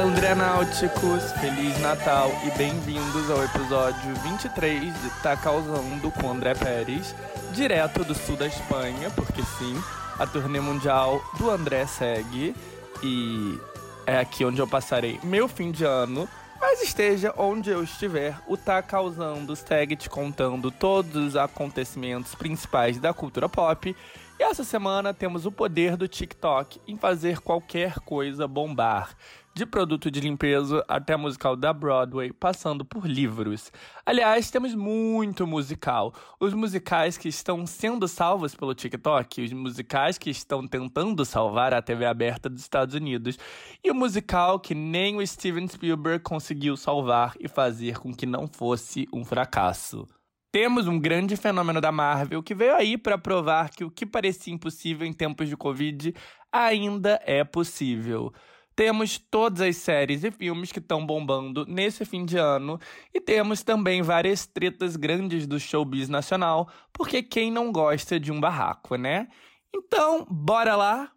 André Náuticos, Feliz Natal e bem-vindos ao episódio 23 de Tá Causando com André Pérez, direto do sul da Espanha, porque sim, a turnê mundial do André segue e é aqui onde eu passarei meu fim de ano. Mas esteja onde eu estiver, o Tá Causando segue te contando todos os acontecimentos principais da cultura pop. E essa semana temos o poder do TikTok em fazer qualquer coisa bombar de produto de limpeza até musical da Broadway, passando por livros. Aliás, temos muito musical. Os musicais que estão sendo salvos pelo TikTok, os musicais que estão tentando salvar a TV aberta dos Estados Unidos, e o musical que nem o Steven Spielberg conseguiu salvar e fazer com que não fosse um fracasso. Temos um grande fenômeno da Marvel que veio aí para provar que o que parecia impossível em tempos de Covid ainda é possível. Temos todas as séries e filmes que estão bombando nesse fim de ano e temos também várias tretas grandes do showbiz nacional, porque quem não gosta de um barraco, né? Então, bora lá?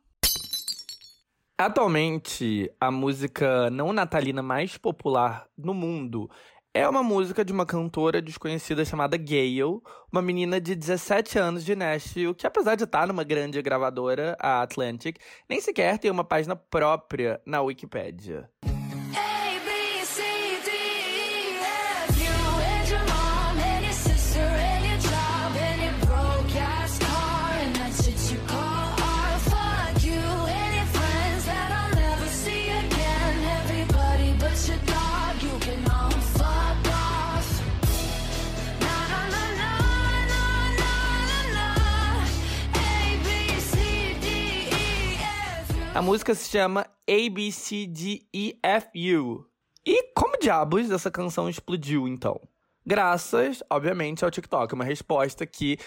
Atualmente, a música não natalina mais popular no mundo é uma música de uma cantora desconhecida chamada Gayle, uma menina de 17 anos de Nashville, que apesar de estar numa grande gravadora, a Atlantic, nem sequer tem uma página própria na Wikipédia. A música se chama A B C D E F U. E como diabos essa canção explodiu então? Graças, obviamente, ao TikTok, uma resposta que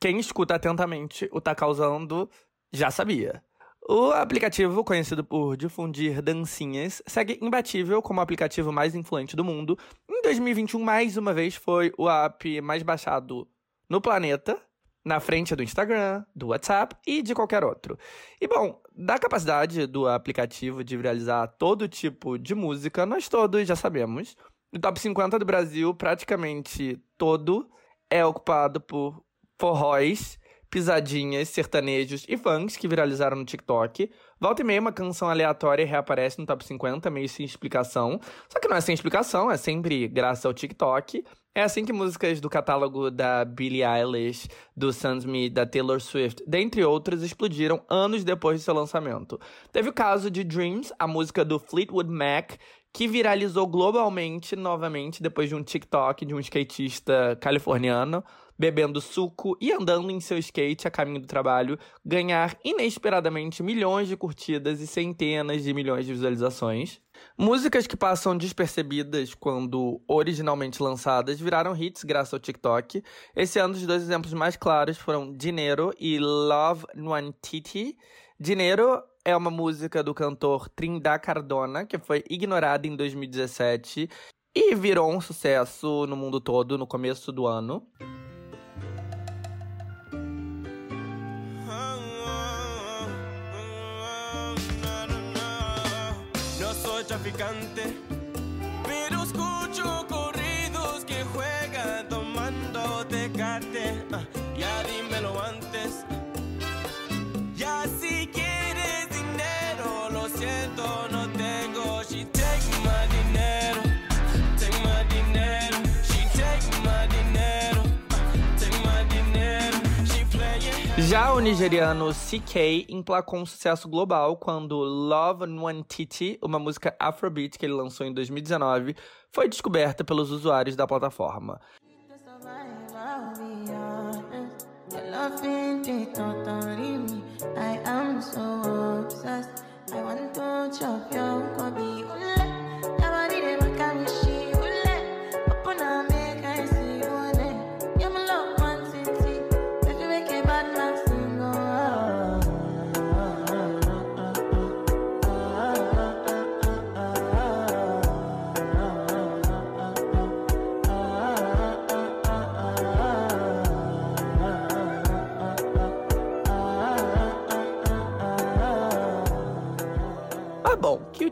quem escuta atentamente o tá causando já sabia. O aplicativo, conhecido por difundir dancinhas, segue imbatível como o aplicativo mais influente do mundo. Em 2021, mais uma vez, foi o app mais baixado no planeta, na frente do Instagram, do WhatsApp e de qualquer outro. E bom, da capacidade do aplicativo de viralizar todo tipo de música, nós todos já sabemos. O top 50 do Brasil, praticamente todo, é ocupado por forróis, pisadinhas, sertanejos e funks que viralizaram no TikTok. Volta e meia, uma canção aleatória reaparece no top 50, meio sem explicação. Só que não é sem explicação, é sempre graças ao TikTok. É assim que músicas do catálogo da Billie Eilish, do Sam Smith, da Taylor Swift, dentre outras, explodiram anos depois de seu lançamento. Teve o caso de Dreams, a música do Fleetwood Mac, que viralizou globalmente novamente depois de um TikTok de um skatista californiano bebendo suco e andando em seu skate a caminho do trabalho, ganhar inesperadamente milhões de curtidas e centenas de milhões de visualizações. Músicas que passam despercebidas quando originalmente lançadas viraram hits graças ao TikTok. Esse ano, os dois exemplos mais claros foram Dinero e Love Nwantiti. Dinero é uma música do cantor Trindá Cardona, que foi ignorada em 2017 e virou um sucesso no mundo todo no começo do ano. Traficante, Já o nigeriano CK emplacou um sucesso global quando Love Nwantiti, uma música afrobeat que ele lançou em 2019, foi descoberta pelos usuários da plataforma. I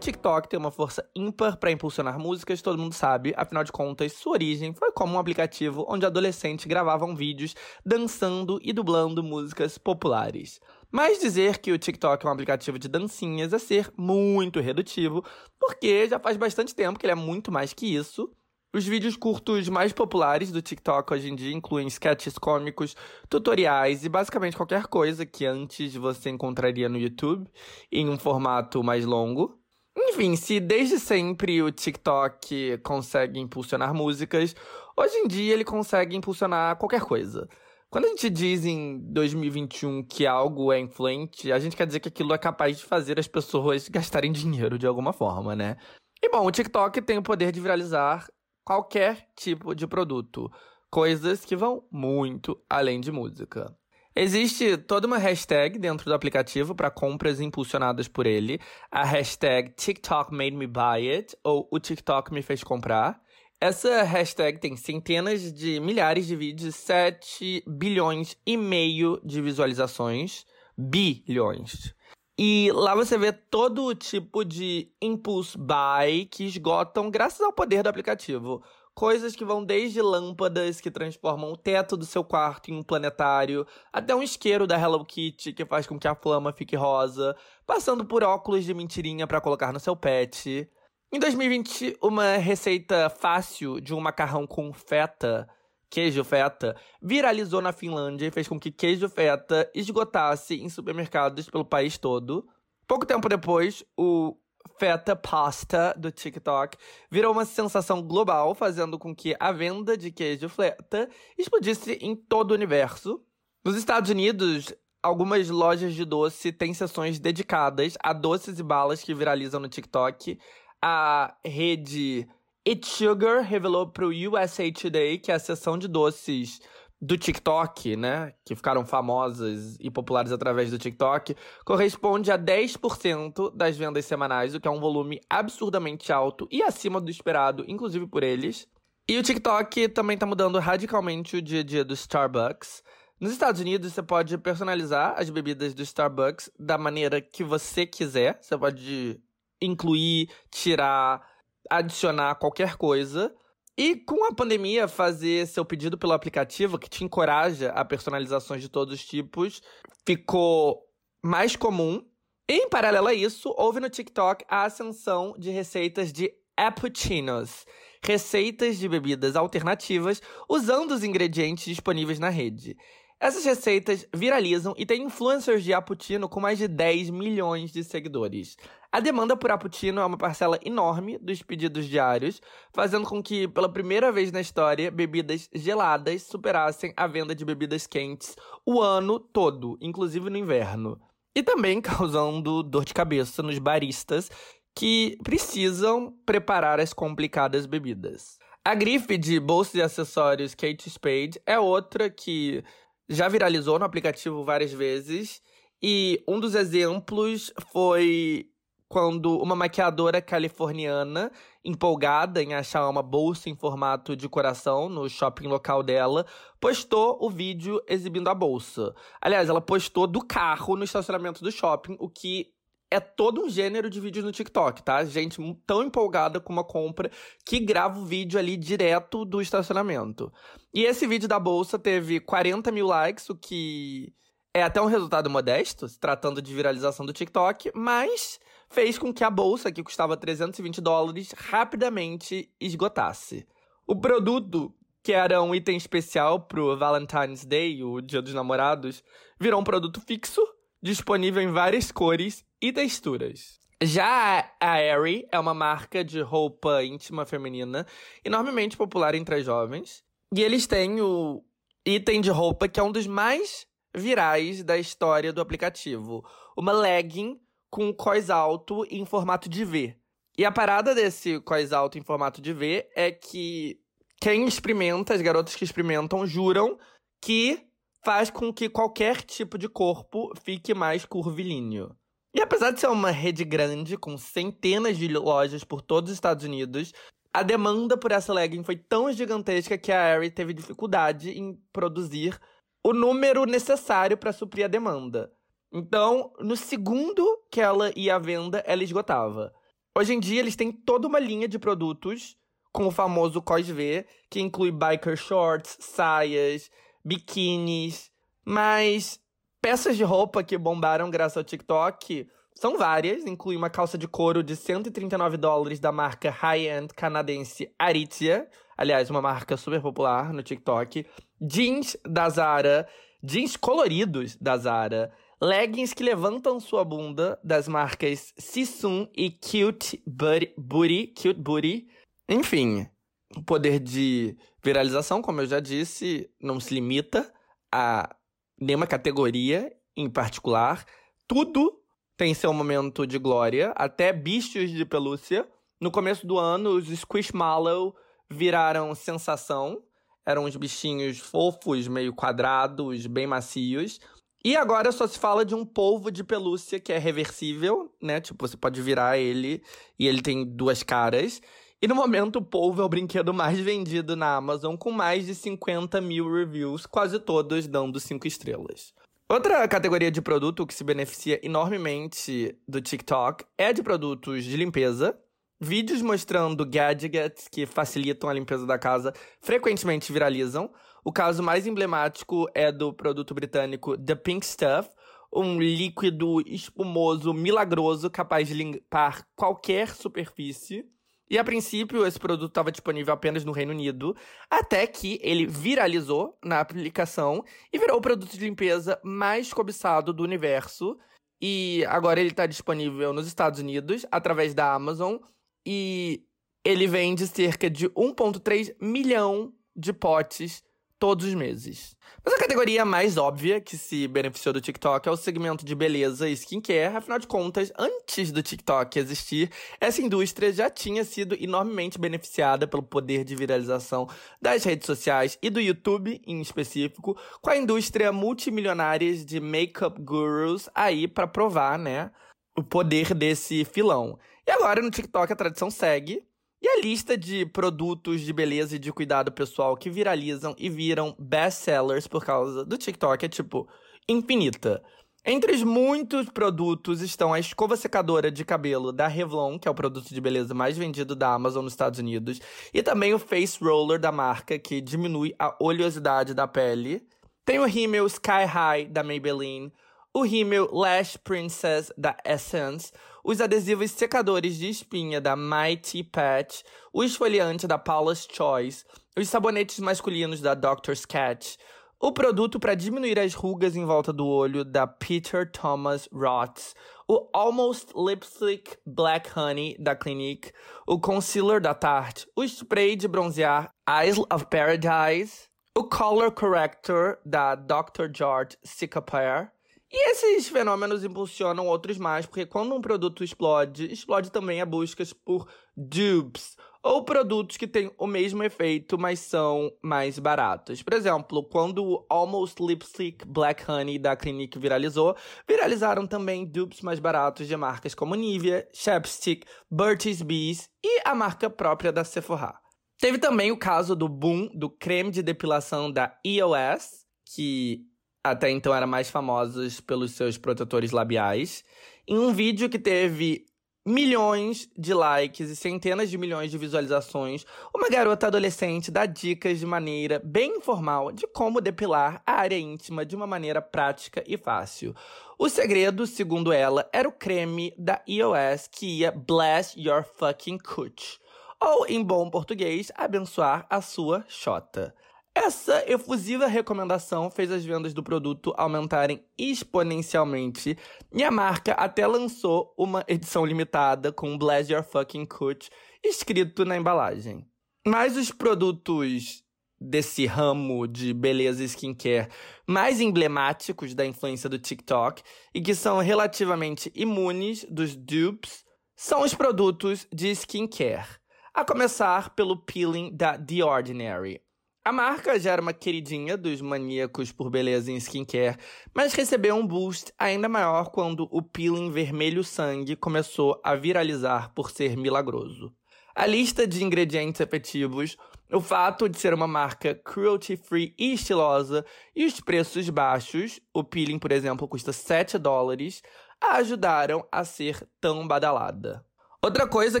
TikTok tem uma força ímpar para impulsionar músicas, todo mundo sabe, afinal de contas, sua origem foi como um aplicativo onde adolescentes gravavam vídeos dançando e dublando músicas populares. Mas dizer que o TikTok é um aplicativo de dancinhas é ser muito redutivo, porque já faz bastante tempo que ele é muito mais que isso. Os vídeos curtos mais populares do TikTok hoje em dia incluem sketches cômicos, tutoriais e basicamente qualquer coisa que antes você encontraria no YouTube em um formato mais longo. Enfim, se desde sempre o TikTok consegue impulsionar músicas, hoje em dia ele consegue impulsionar qualquer coisa. Quando a gente diz em 2021 que algo é influente, a gente quer dizer que aquilo é capaz de fazer as pessoas gastarem dinheiro de alguma forma, né? E bom, o TikTok tem o poder de viralizar qualquer tipo de produto, coisas que vão muito além de música. Existe toda uma hashtag dentro do aplicativo para compras impulsionadas por ele, a hashtag TikTok made me buy it ou o TikTok me fez comprar. Essa hashtag tem centenas de milhares de vídeos, 7 bilhões e meio de visualizações. Bilhões. E lá você vê todo tipo de impulse buy que esgotam graças ao poder do aplicativo. Coisas que vão desde lâmpadas que transformam o teto do seu quarto em um planetário, até um isqueiro da Hello Kitty que faz com que a flama fique rosa, passando por óculos de mentirinha para colocar no seu pet. Em 2020, uma receita fácil de um macarrão com feta queijo feta viralizou na Finlândia e fez com que queijo feta esgotasse em supermercados pelo país todo. Pouco tempo depois, o feta pasta do TikTok virou uma sensação global, fazendo com que a venda de queijo feta explodisse em todo o universo. Nos Estados Unidos, algumas lojas de doce têm seções dedicadas a doces e balas que viralizam no TikTok. A rede It Sugar revelou para o USA Today que a seção de doces do TikTok, né, que ficaram famosas e populares através do TikTok, corresponde a 10% das vendas semanais, o que é um volume absurdamente alto e acima do esperado, inclusive por eles. E o TikTok também está mudando radicalmente o dia a dia do Starbucks. Nos Estados Unidos, você pode personalizar as bebidas do Starbucks da maneira que você quiser. Você pode incluir, tirar, adicionar qualquer coisa. E com a pandemia, fazer seu pedido pelo aplicativo, que te encoraja a personalizações de todos os tipos, ficou mais comum. E, em paralelo a isso, houve no TikTok a ascensão de receitas de cappuccinos, receitas de bebidas alternativas usando os ingredientes disponíveis na rede. Essas receitas viralizam e tem influencers de Aputino com mais de 10 milhões de seguidores. A demanda por Aputino é uma parcela enorme dos pedidos diários, fazendo com que, pela primeira vez na história, bebidas geladas superassem a venda de bebidas quentes o ano todo, inclusive no inverno. E também causando dor de cabeça nos baristas que precisam preparar as complicadas bebidas. A grife de bolsas e acessórios Kate Spade é outra que já viralizou no aplicativo várias vezes. E um dos exemplos foi quando uma maquiadora californiana, empolgada em achar uma bolsa em formato de coração no shopping local dela, postou o vídeo exibindo a bolsa. Aliás, ela postou do carro no estacionamento do shopping, o que é todo um gênero de vídeos no TikTok, tá? Gente tão empolgada com uma compra que grava o vídeo ali direto do estacionamento. E esse vídeo da bolsa teve 40 mil likes, o que é até um resultado modesto, se tratando de viralização do TikTok, mas fez com que a bolsa, que custava 320 dólares, rapidamente esgotasse. O produto, que era um item especial pro Valentine's Day, o Dia dos Namorados, virou um produto fixo, disponível em várias cores e texturas. Já a Aerie é uma marca de roupa íntima feminina enormemente popular entre as jovens. E eles têm o item de roupa que é um dos mais virais da história do aplicativo. Uma legging com cós alto em formato de V. E a parada desse cós alto em formato de V é que quem experimenta, as garotas que experimentam, juram que faz com que qualquer tipo de corpo fique mais curvilíneo. E apesar de ser uma rede grande, com centenas de lojas por todos os Estados Unidos, a demanda por essa legging foi tão gigantesca que a Aerie teve dificuldade em produzir o número necessário para suprir a demanda. Então, no segundo que ela ia à venda, ela esgotava. Hoje em dia, eles têm toda uma linha de produtos com o famoso COSV, que inclui biker shorts, saias, biquínis, mas peças de roupa que bombaram graças ao TikTok são várias, inclui uma calça de couro de 139 dólares da marca high-end canadense Aritzia, aliás, uma marca super popular no TikTok, jeans da Zara, jeans coloridos da Zara, leggings que levantam sua bunda das marcas Sissun e Cute Booty, Cute Booty. Enfim, o poder de viralização, como eu já disse, não se limita a nenhuma categoria em particular. Tudo tem seu momento de glória, até bichos de pelúcia. No começo do ano, os Squishmallow viraram sensação. Eram uns bichinhos fofos, meio quadrados, bem macios. E agora só se fala de um polvo de pelúcia que é reversível, né? Tipo, você pode virar ele e ele tem duas caras. E no momento, o polvo é o brinquedo mais vendido na Amazon, com mais de 50 mil reviews, quase todos dando 5 estrelas. Outra categoria de produto que se beneficia enormemente do TikTok é de produtos de limpeza. Vídeos mostrando gadgets que facilitam a limpeza da casa frequentemente viralizam. O caso mais emblemático é do produto britânico The Pink Stuff, um líquido espumoso milagroso capaz de limpar qualquer superfície. E a princípio, esse produto estava disponível apenas no Reino Unido, até que ele viralizou na aplicação e virou o produto de limpeza mais cobiçado do universo. E agora ele está disponível nos Estados Unidos através da Amazon e ele vende cerca de 1,3 milhão de potes todos os meses. Mas a categoria mais óbvia que se beneficiou do TikTok é o segmento de beleza e skincare. Afinal de contas, antes do TikTok existir, essa indústria já tinha sido enormemente beneficiada pelo poder de viralização das redes sociais e do YouTube em específico, com a indústria multimilionária de makeup gurus aí para provar, né, o poder desse filão. E agora no TikTok a tradição segue e a lista de produtos de beleza e de cuidado pessoal que viralizam e viram best-sellers por causa do TikTok é, tipo, infinita. Entre os muitos produtos estão a escova secadora de cabelo da Revlon, que é o produto de beleza mais vendido da Amazon nos Estados Unidos, e também o Face Roller da marca, que diminui a oleosidade da pele. Tem o rímel Sky High da Maybelline, o rímel Lash Princess da Essence, os adesivos secadores de espinha da Mighty Patch, o esfoliante da Paula's Choice, os sabonetes masculinos da Doctor's Cat, o produto para diminuir as rugas em volta do olho da Peter Thomas Roth, o Almost Lipstick Black Honey da Clinique, o concealer da Tarte, o spray de bronzear Eyes of Paradise, o Color Corrector da Dr. George Cicapair, e esses fenômenos impulsionam outros mais, porque quando um produto explode, explode também a busca por dupes, ou produtos que têm o mesmo efeito, mas são mais baratos. Por exemplo, quando o Almost Lipstick Black Honey da Clinique viralizou, viralizaram também dupes mais baratos de marcas como Nivea, Chapstick, Burt's Bees e a marca própria da Sephora. Teve também o caso do boom do creme de depilação da EOS, que até então eram mais famosos pelos seus protetores labiais, em um vídeo que teve milhões de likes e centenas de milhões de visualizações, uma garota adolescente dá dicas de maneira bem informal de como depilar a área íntima de uma maneira prática e fácil. O segredo, segundo ela, era o creme da EOS que ia bless your fucking cooch, ou em bom português, abençoar a sua chota. Essa efusiva recomendação fez as vendas do produto aumentarem exponencialmente e a marca até lançou uma edição limitada com Bless Your Fucking Cooch escrito na embalagem. Mas os produtos desse ramo de beleza e skincare mais emblemáticos da influência do TikTok e que são relativamente imunes dos dupes são os produtos de skincare. A começar pelo peeling da The Ordinary, a marca já era uma queridinha dos maníacos por beleza em skincare, mas recebeu um boost ainda maior quando o peeling vermelho sangue começou a viralizar por ser milagroso. A lista de ingredientes efetivos, o fato de ser uma marca cruelty-free e estilosa e os preços baixos, o peeling, por exemplo, custa 7 dólares, a ajudaram a ser tão badalada. Outra coisa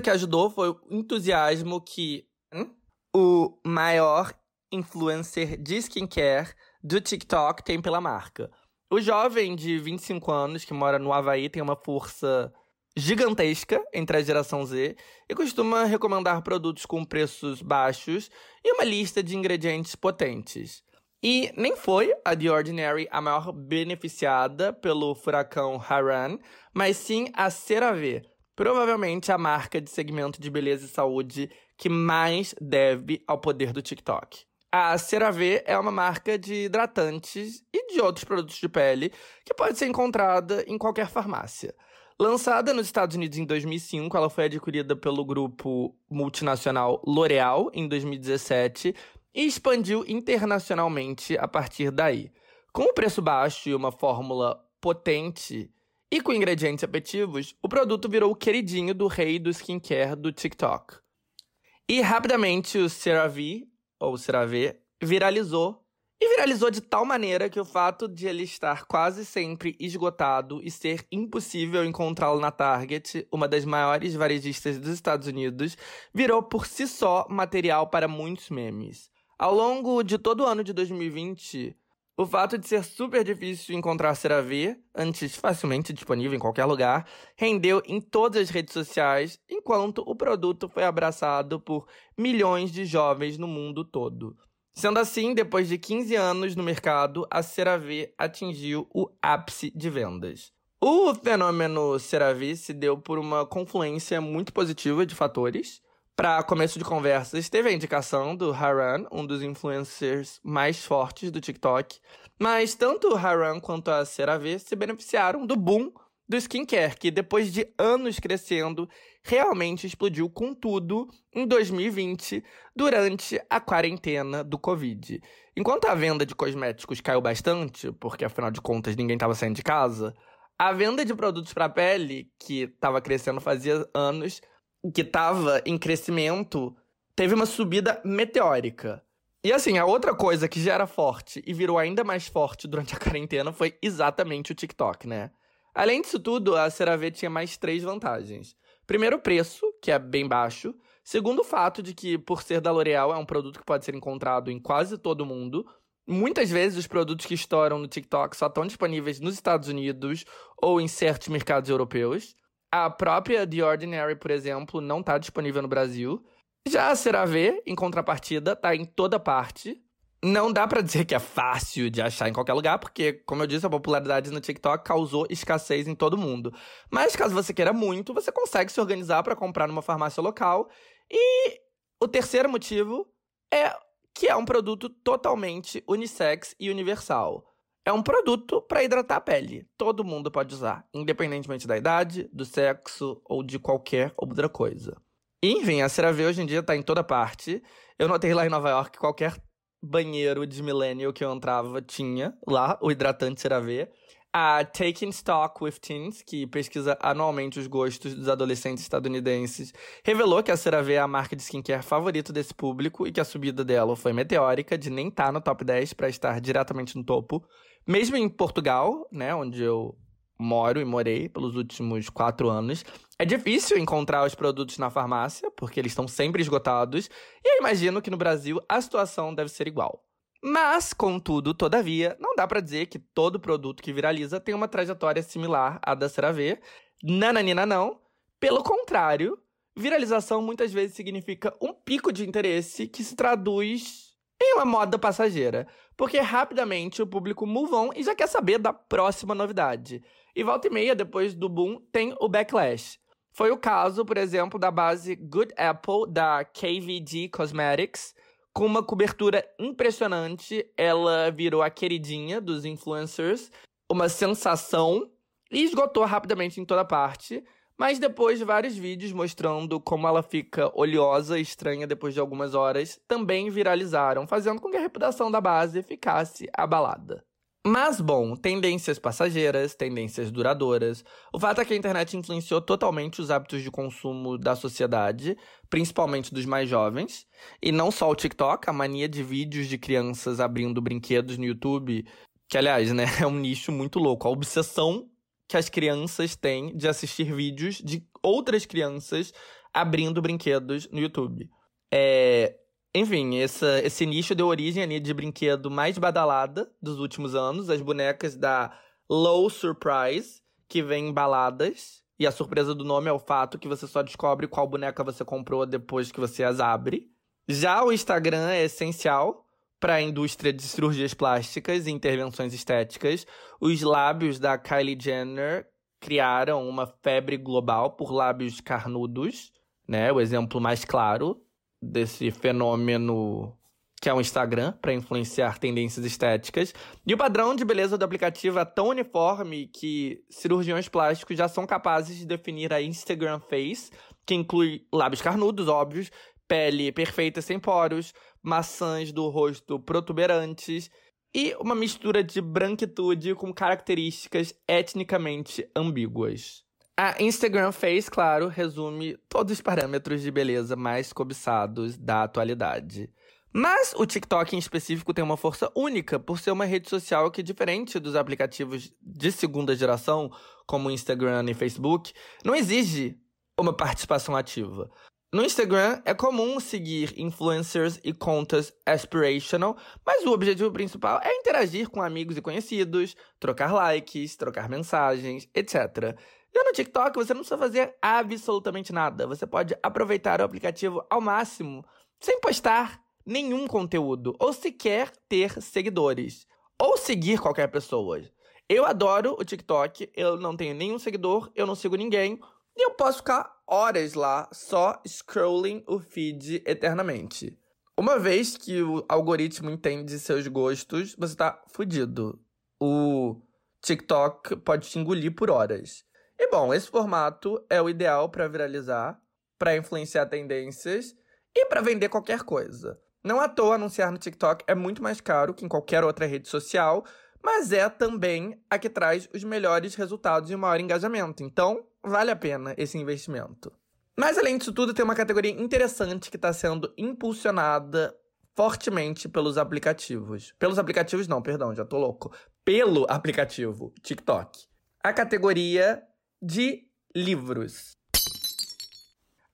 que ajudou foi o entusiasmo que hum? o maior influencer de skincare do TikTok tem pela marca. O jovem de 25 anos que mora no Havaí tem uma força gigantesca entre a geração Z e costuma recomendar produtos com preços baixos e uma lista de ingredientes potentes. E nem foi a The Ordinary a maior beneficiada pelo furacão Haran, mas sim a CeraVe, provavelmente a marca de segmento de beleza e saúde que mais deve ao poder do TikTok. A CeraVe é uma marca de hidratantes e de outros produtos de pele que pode ser encontrada em qualquer farmácia. Lançada nos Estados Unidos em 2005, ela foi adquirida pelo grupo multinacional L'Oréal em 2017 e expandiu internacionalmente a partir daí. Com o preço baixo e uma fórmula potente e com ingredientes apetitivos, o produto virou o queridinho do rei do skincare do TikTok. E rapidamente o CeraVe, ou CeraVe, viralizou e viralizou de tal maneira que o fato de ele estar quase sempre esgotado e ser impossível encontrá-lo na Target, uma das maiores varejistas dos Estados Unidos, virou por si só material para muitos memes. Ao longo de todo o ano de 2020, o fato de ser super difícil encontrar CeraVe, antes facilmente disponível em qualquer lugar, rendeu em todas as redes sociais, enquanto o produto foi abraçado por milhões de jovens no mundo todo. Sendo assim, depois de 15 anos no mercado, a CeraVe atingiu o ápice de vendas. O fenômeno CeraVe se deu por uma confluência muito positiva de fatores. Para começo de conversas, teve a indicação do Haran, um dos influencers mais fortes do TikTok. Mas tanto o Haran quanto a CeraVe se beneficiaram do boom do skincare, que depois de anos crescendo, realmente explodiu com tudo em 2020, durante a quarentena do Covid. Enquanto a venda de cosméticos caiu bastante, porque afinal de contas ninguém estava saindo de casa, a venda de produtos para pele, que estava crescendo fazia anos, que estava em crescimento, teve uma subida meteórica. E assim, a outra coisa que já era forte e virou ainda mais forte durante a quarentena foi exatamente o TikTok, né? Além disso tudo, a CeraVe tinha mais três vantagens. Primeiro, o preço, que é bem baixo. Segundo, o fato de que, por ser da L'Oréal, é um produto que pode ser encontrado em quase todo mundo. Muitas vezes, os produtos que estouram no TikTok só estão disponíveis nos Estados Unidos ou em certos mercados europeus. A própria The Ordinary, por exemplo, não está disponível no Brasil. Já a CeraVe, em contrapartida, está em toda parte. Não dá para dizer que é fácil de achar em qualquer lugar, porque, como eu disse, a popularidade no TikTok causou escassez em todo mundo. Mas caso você queira muito, você consegue se organizar para comprar numa farmácia local. E o terceiro motivo é que é um produto totalmente unissex e universal. É um produto para hidratar a pele. Todo mundo pode usar, independentemente da idade, do sexo ou de qualquer outra coisa. enfim, a CeraVe hoje em dia está em toda parte. Eu notei lá em Nova York que qualquer banheiro de millennial que eu entrava tinha lá, o hidratante CeraVe. A Taking Stock with Teens, que pesquisa anualmente os gostos dos adolescentes estadunidenses, revelou que a CeraVe é a marca de skincare favorita desse público e que a subida dela foi meteórica, de nem estar tá no top 10 para estar diretamente no topo. Mesmo em Portugal, né, onde eu moro e morei pelos últimos quatro anos. É difícil encontrar os produtos na farmácia, porque eles estão sempre esgotados, e eu imagino que no Brasil a situação deve ser igual. Mas, contudo, todavia, não dá para dizer que todo produto que viraliza tem uma trajetória similar à da CeraVe. Nananina não. Pelo contrário, viralização muitas vezes significa um pico de interesse que se traduz em uma moda passageira, porque rapidamente o público move on e já quer saber da próxima novidade. E volta e meia, depois do boom, tem o backlash. Foi o caso, por exemplo, da base Good Apple da KVD Cosmetics. Com uma cobertura impressionante, ela virou a queridinha dos influencers, uma sensação e esgotou rapidamente em toda parte. Mas depois de vários vídeos mostrando como ela fica oleosa e estranha depois de algumas horas, também viralizaram, fazendo com que a reputação da base ficasse abalada. Mas, bom, tendências passageiras, tendências duradouras. O fato é que a internet influenciou totalmente os hábitos de consumo da sociedade, principalmente dos mais jovens. E não só o TikTok, a mania de vídeos de crianças abrindo brinquedos no YouTube, que, aliás, né, é um nicho muito louco. A obsessão que as crianças têm de assistir vídeos de outras crianças abrindo brinquedos no YouTube. É, enfim, essa, esse nicho deu origem à de brinquedo mais badalada dos últimos anos, as bonecas da Low Surprise, que vem embaladas. E a surpresa do nome é o fato que você só descobre qual boneca você comprou depois que você as abre. Já o Instagram é essencial para a indústria de cirurgias plásticas e intervenções estéticas. Os lábios da Kylie Jenner criaram uma febre global por lábios carnudos, né? O exemplo mais claro desse fenômeno que é o Instagram, para influenciar tendências estéticas. E o padrão de beleza do aplicativo é tão uniforme que cirurgiões plásticos já são capazes de definir a Instagram Face, que inclui lábios carnudos, óbvios, pele perfeita sem poros, maçãs do rosto protuberantes e uma mistura de branquitude com características etnicamente ambíguas. A Instagram Face, claro, resume todos os parâmetros de beleza mais cobiçados da atualidade. Mas o TikTok em específico tem uma força única por ser uma rede social que, diferente dos aplicativos de segunda geração, como Instagram e Facebook, não exige uma participação ativa. No Instagram é comum seguir influencers e contas aspirational, mas o objetivo principal é interagir com amigos e conhecidos, trocar likes, trocar mensagens, etc. Já no TikTok você não precisa fazer absolutamente nada. Você pode aproveitar o aplicativo ao máximo, sem postar nenhum conteúdo, ou sequer ter seguidores, ou seguir qualquer pessoa. Eu adoro o TikTok, eu não tenho nenhum seguidor, eu não sigo ninguém, e eu posso ficar horas lá só scrolling o feed eternamente. Uma vez que o algoritmo entende seus gostos, você tá fudido. O TikTok pode te engolir por horas. E bom, esse formato é o ideal para viralizar, para influenciar tendências e para vender qualquer coisa. Não à toa anunciar no TikTok é muito mais caro que em qualquer outra rede social, mas é também a que traz os melhores resultados e o maior engajamento. Então, vale a pena esse investimento. Mas além disso tudo, tem uma categoria interessante que está sendo impulsionada fortemente pelos aplicativos. Pelos aplicativos não, perdão, já tô louco. Pelo aplicativo TikTok. A categoria de livros.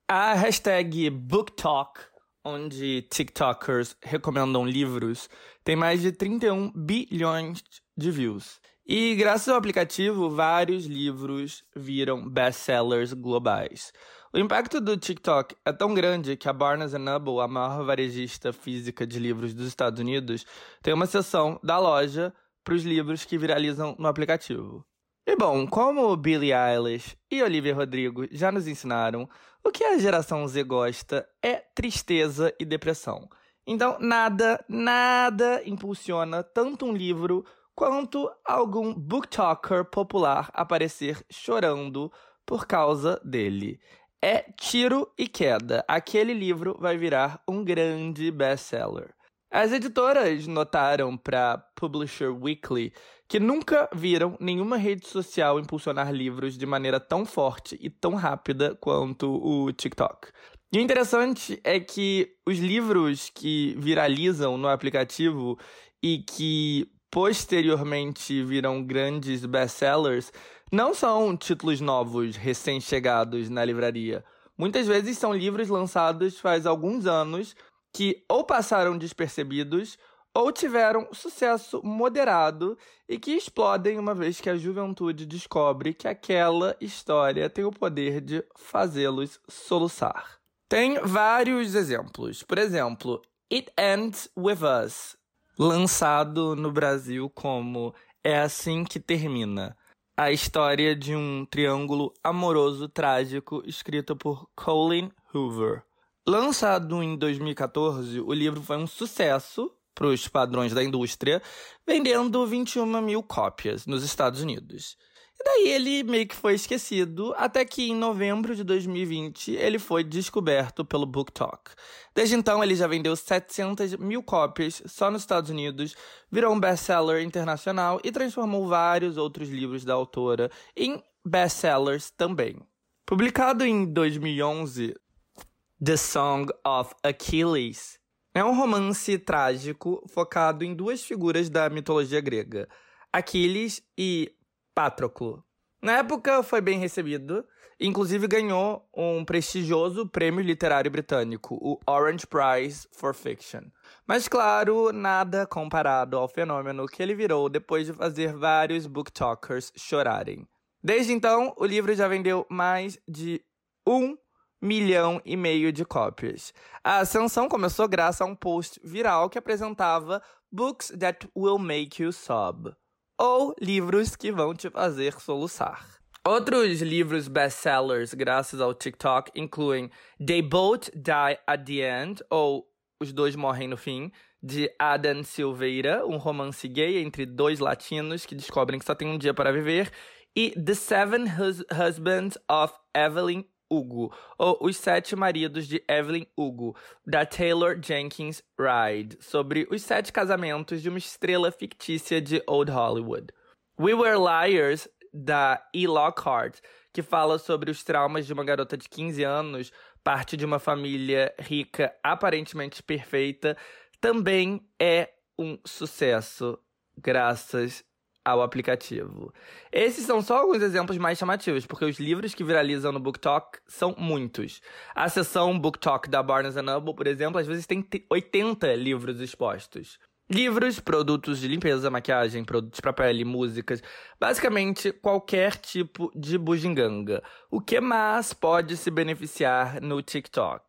A hashtag BookTalk, onde TikTokers recomendam livros, tem mais de 31 bilhões de views. E graças ao aplicativo, vários livros viram best-sellers globais. O impacto do TikTok é tão grande que a Barnes Noble, a maior varejista física de livros dos Estados Unidos, tem uma seção da loja para os livros que viralizam no aplicativo. E bom, como Billie Eilish e Olivia Rodrigo já nos ensinaram, o que a geração Z gosta é tristeza e depressão. Então, nada, nada impulsiona tanto um livro quanto algum booktalker popular aparecer chorando por causa dele. É tiro e queda. Aquele livro vai virar um grande best-seller. As editoras notaram para Publisher Weekly que nunca viram nenhuma rede social impulsionar livros de maneira tão forte e tão rápida quanto o TikTok. E o interessante é que os livros que viralizam no aplicativo e que posteriormente viram grandes best-sellers, não são títulos novos, recém-chegados na livraria. Muitas vezes são livros lançados faz alguns anos que ou passaram despercebidos ou tiveram sucesso moderado e que explodem uma vez que a juventude descobre que aquela história tem o poder de fazê-los soluçar. Tem vários exemplos. Por exemplo, It Ends With Us, lançado no Brasil como É Assim Que Termina. A história de um triângulo amoroso trágico escrito por Colin Hoover. Lançado em 2014, o livro foi um sucesso para os padrões da indústria, vendendo 21 mil cópias nos Estados Unidos. E daí ele meio que foi esquecido, até que em novembro de 2020 ele foi descoberto pelo Book Talk. Desde então ele já vendeu 700 mil cópias só nos Estados Unidos, virou um best-seller internacional e transformou vários outros livros da autora em best-sellers também. Publicado em 2011, The Song of Achilles é um romance trágico focado em duas figuras da mitologia grega, Aquiles e Patroclo. Na época foi bem recebido, inclusive ganhou um prestigioso prêmio literário britânico, o Orange Prize for Fiction. Mas claro, nada comparado ao fenômeno que ele virou depois de fazer vários booktalkers chorarem. Desde então, o livro já vendeu mais de um milhão e meio de cópias. A ascensão começou graças a um post viral que apresentava Books That Will Make You Sob, ou livros que vão te fazer soluçar. Outros livros best-sellers graças ao TikTok incluem They Both Die at the End, ou Os Dois Morrem no Fim, de Adam Silveira, um romance gay entre dois latinos que descobrem que só tem um dia para viver, e The Seven Hus Husbands of Evelyn Hugo, ou Os Sete Maridos de Evelyn Hugo, da Taylor Jenkins Reid, sobre os sete casamentos de uma estrela fictícia de Old Hollywood. We Were Liars, da E. Lockhart, que fala sobre os traumas de uma garota de 15 anos, parte de uma família rica, aparentemente perfeita, também é um sucesso, graças ao aplicativo. Esses são só alguns exemplos mais chamativos, porque os livros que viralizam no BookTok são muitos. A seção BookTok da Barnes Noble, por exemplo, às vezes tem 80 livros expostos. Livros, produtos de limpeza, maquiagem, produtos para pele, músicas, basicamente qualquer tipo de bugiganga. O que mais pode se beneficiar no TikTok?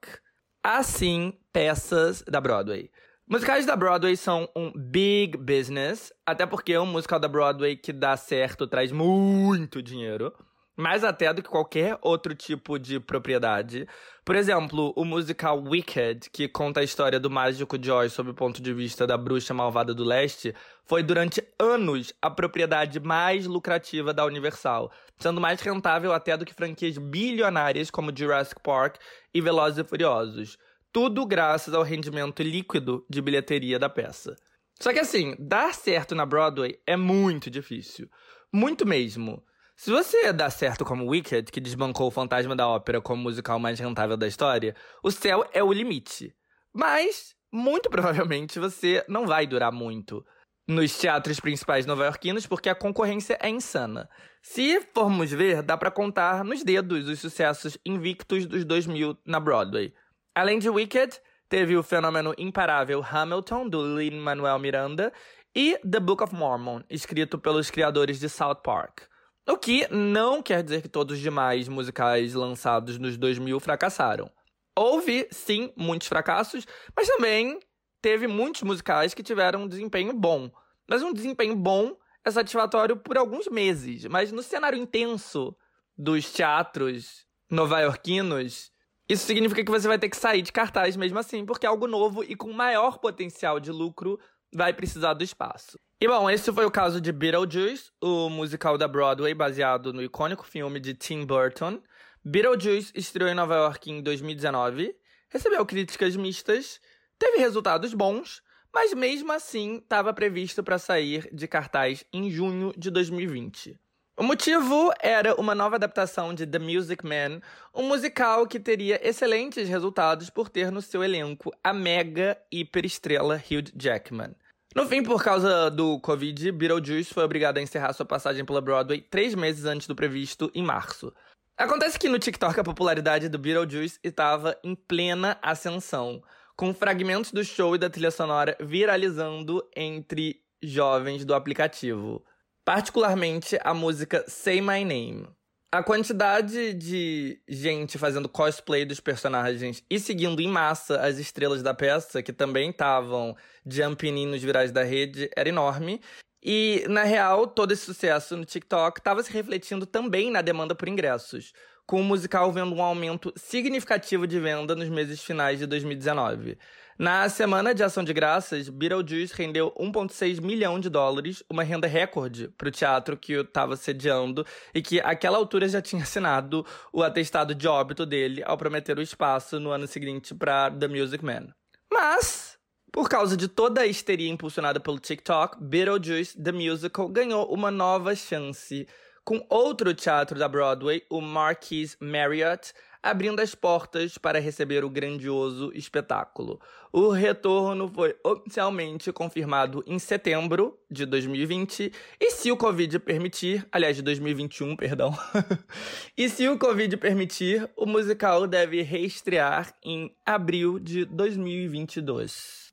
Assim, peças da Broadway. Musicais da Broadway são um big business, até porque um musical da Broadway que dá certo traz muito dinheiro, mais até do que qualquer outro tipo de propriedade. Por exemplo, o musical Wicked, que conta a história do mágico Joy sob o ponto de vista da bruxa malvada do leste, foi durante anos a propriedade mais lucrativa da Universal, sendo mais rentável até do que franquias bilionárias como Jurassic Park e Velozes e Furiosos. Tudo graças ao rendimento líquido de bilheteria da peça. Só que assim, dar certo na Broadway é muito difícil. Muito mesmo. Se você dá certo como Wicked, que desbancou o Fantasma da Ópera como musical mais rentável da história, o céu é o limite. Mas, muito provavelmente, você não vai durar muito nos teatros principais nova-iorquinos, porque a concorrência é insana. Se formos ver, dá para contar nos dedos os sucessos invictos dos 2000 na Broadway. Além de Wicked, teve o fenômeno imparável Hamilton, do Lin-Manuel Miranda, e The Book of Mormon, escrito pelos criadores de South Park. O que não quer dizer que todos os demais musicais lançados nos 2000 fracassaram. Houve, sim, muitos fracassos, mas também teve muitos musicais que tiveram um desempenho bom. Mas um desempenho bom é satisfatório por alguns meses, mas no cenário intenso dos teatros nova-iorquinos, isso significa que você vai ter que sair de cartaz mesmo assim, porque algo novo e com maior potencial de lucro vai precisar do espaço. E bom, esse foi o caso de Beetlejuice, o musical da Broadway baseado no icônico filme de Tim Burton. Beetlejuice estreou em Nova York em 2019, recebeu críticas mistas, teve resultados bons, mas mesmo assim estava previsto para sair de cartaz em junho de 2020. O motivo era uma nova adaptação de The Music Man, um musical que teria excelentes resultados por ter no seu elenco a mega hiperestrela Hugh Jackman. No fim, por causa do Covid, Beetlejuice foi obrigado a encerrar sua passagem pela Broadway três meses antes do previsto, em março. Acontece que no TikTok a popularidade do Beetlejuice estava em plena ascensão, com fragmentos do show e da trilha sonora viralizando entre jovens do aplicativo particularmente a música Say My Name. A quantidade de gente fazendo cosplay dos personagens e seguindo em massa as estrelas da peça, que também estavam jumping nos virais da rede, era enorme. E, na real, todo esse sucesso no TikTok estava se refletindo também na demanda por ingressos, com o musical vendo um aumento significativo de venda nos meses finais de 2019. Na semana de ação de graças, Beetlejuice rendeu 1,6 milhão de dólares, uma renda recorde para o teatro que estava sediando e que, àquela altura, já tinha assinado o atestado de óbito dele ao prometer o espaço no ano seguinte para The Music Man. Mas, por causa de toda a histeria impulsionada pelo TikTok, Beetlejuice The Musical ganhou uma nova chance com outro teatro da Broadway, o Marquis Marriott, abrindo as portas para receber o grandioso espetáculo. O retorno foi oficialmente confirmado em setembro de 2020 e se o Covid permitir, aliás, de 2021, perdão. e se o Covid permitir, o musical deve reestrear em abril de 2022.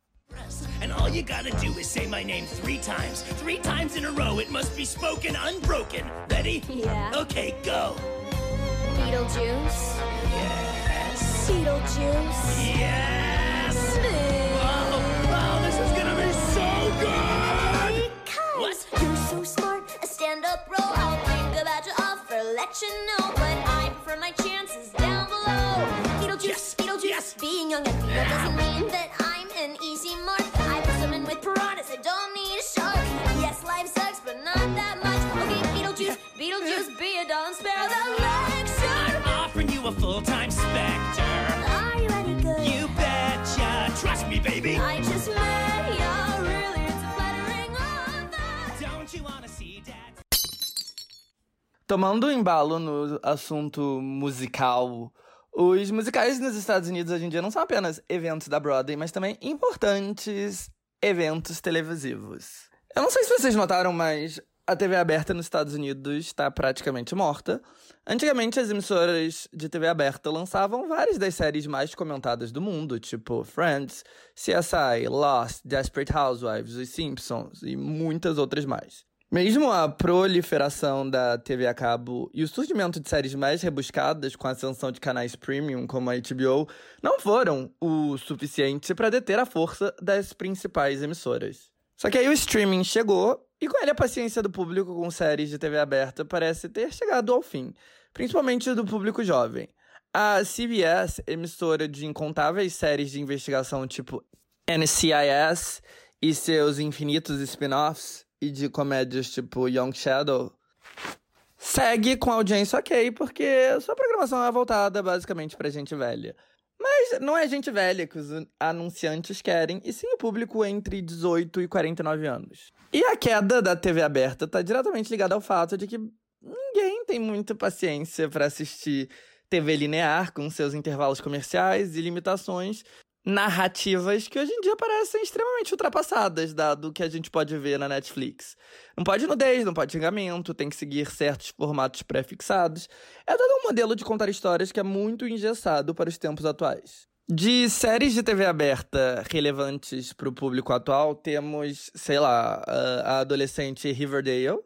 And all you gotta do is say my name three times. Three times in a row. It must be spoken unbroken. Ready? Yeah. Okay, go. Beetlejuice. Yes. Beetlejuice. Yes. Oh, wow, this is gonna be so good. Because you're so smart, a stand-up bro. I'll think about your offer, let you know. But I prefer my chances down below. Beetlejuice, Yes. Beetlejuice. Yes. Being young and doesn't mean that I'm an easy mark. I put someone with piranhas, I don't need a shark. Yes, life sucks, but not that much. Okay, Beetlejuice, Beetlejuice, be a spare the full-time specter. Are you any good? You betcha. Trust me, baby. I just met ya, really, it's a flattering offer. Don't you wanna see dad? Tomando embalo no assunto musical, os musicais nos Estados Unidos hoje em dia não são apenas eventos da Broadway, mas também importantes eventos televisivos. Eu não sei se vocês notaram, mas a TV aberta nos Estados Unidos está praticamente morta. Antigamente, as emissoras de TV aberta lançavam várias das séries mais comentadas do mundo, tipo Friends, CSI, Lost, Desperate Housewives, Os Simpsons e muitas outras mais. Mesmo a proliferação da TV a cabo e o surgimento de séries mais rebuscadas com a ascensão de canais premium como a HBO não foram o suficiente para deter a força das principais emissoras. Só que aí o streaming chegou e com ele a paciência do público com séries de TV aberta parece ter chegado ao fim, principalmente do público jovem. A CBS, emissora de incontáveis séries de investigação tipo NCIS e seus infinitos spin-offs, e de comédias tipo Young Shadow, segue com audiência ok, porque sua programação é voltada basicamente pra gente velha. Mas não é gente velha que os anunciantes querem, e sim o público entre 18 e 49 anos. E a queda da TV aberta tá diretamente ligada ao fato de que ninguém tem muita paciência para assistir TV linear com seus intervalos comerciais e limitações narrativas que hoje em dia parecem extremamente ultrapassadas, dado que a gente pode ver na Netflix. Não pode nudez, não pode xingamento, tem que seguir certos formatos pré-fixados. É todo um modelo de contar histórias que é muito engessado para os tempos atuais. De séries de TV aberta relevantes para o público atual, temos, sei lá, a adolescente Riverdale,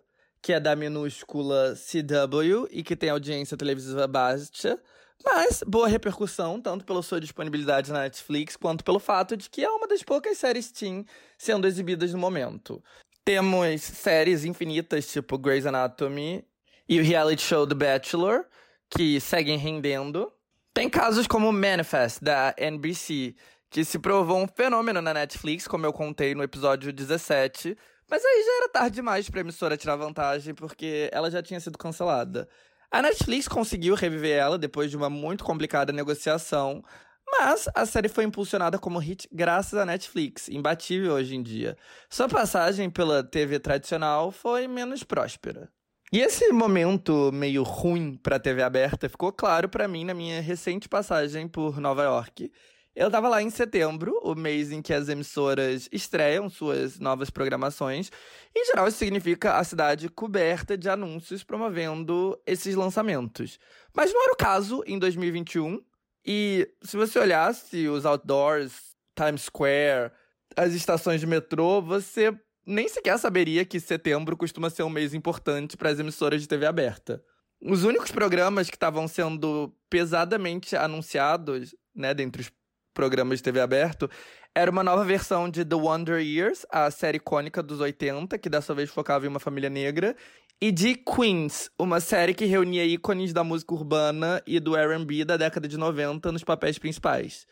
que é da minúscula CW e que tem audiência televisiva baixa, mas boa repercussão, tanto pela sua disponibilidade na Netflix, quanto pelo fato de que é uma das poucas séries teen sendo exibidas no momento. Temos séries infinitas, tipo Grey's Anatomy e o reality show The Bachelor, que seguem rendendo. Tem casos como Manifest, da NBC, que se provou um fenômeno na Netflix, como eu contei no episódio 17, mas aí já era tarde demais pra emissora tirar vantagem, porque ela já tinha sido cancelada. A Netflix conseguiu reviver ela depois de uma muito complicada negociação, mas a série foi impulsionada como hit graças à Netflix, imbatível hoje em dia. Sua passagem pela TV tradicional foi menos próspera. E esse momento meio ruim para a TV aberta ficou claro para mim na minha recente passagem por Nova York. Eu tava lá em setembro, o mês em que as emissoras estreiam suas novas programações. Em geral, isso significa a cidade coberta de anúncios promovendo esses lançamentos. Mas não era o caso em 2021. E se você olhasse os outdoors, Times Square, as estações de metrô, você nem sequer saberia que setembro costuma ser um mês importante para as emissoras de TV aberta. Os únicos programas que estavam sendo pesadamente anunciados, né, dentre os programas de TV aberto, era uma nova versão de The Wonder Years, a série icônica dos 80, que dessa vez focava em uma família negra, e de Queens, uma série que reunia ícones da música urbana e do R&B da década de 90 nos papéis principais.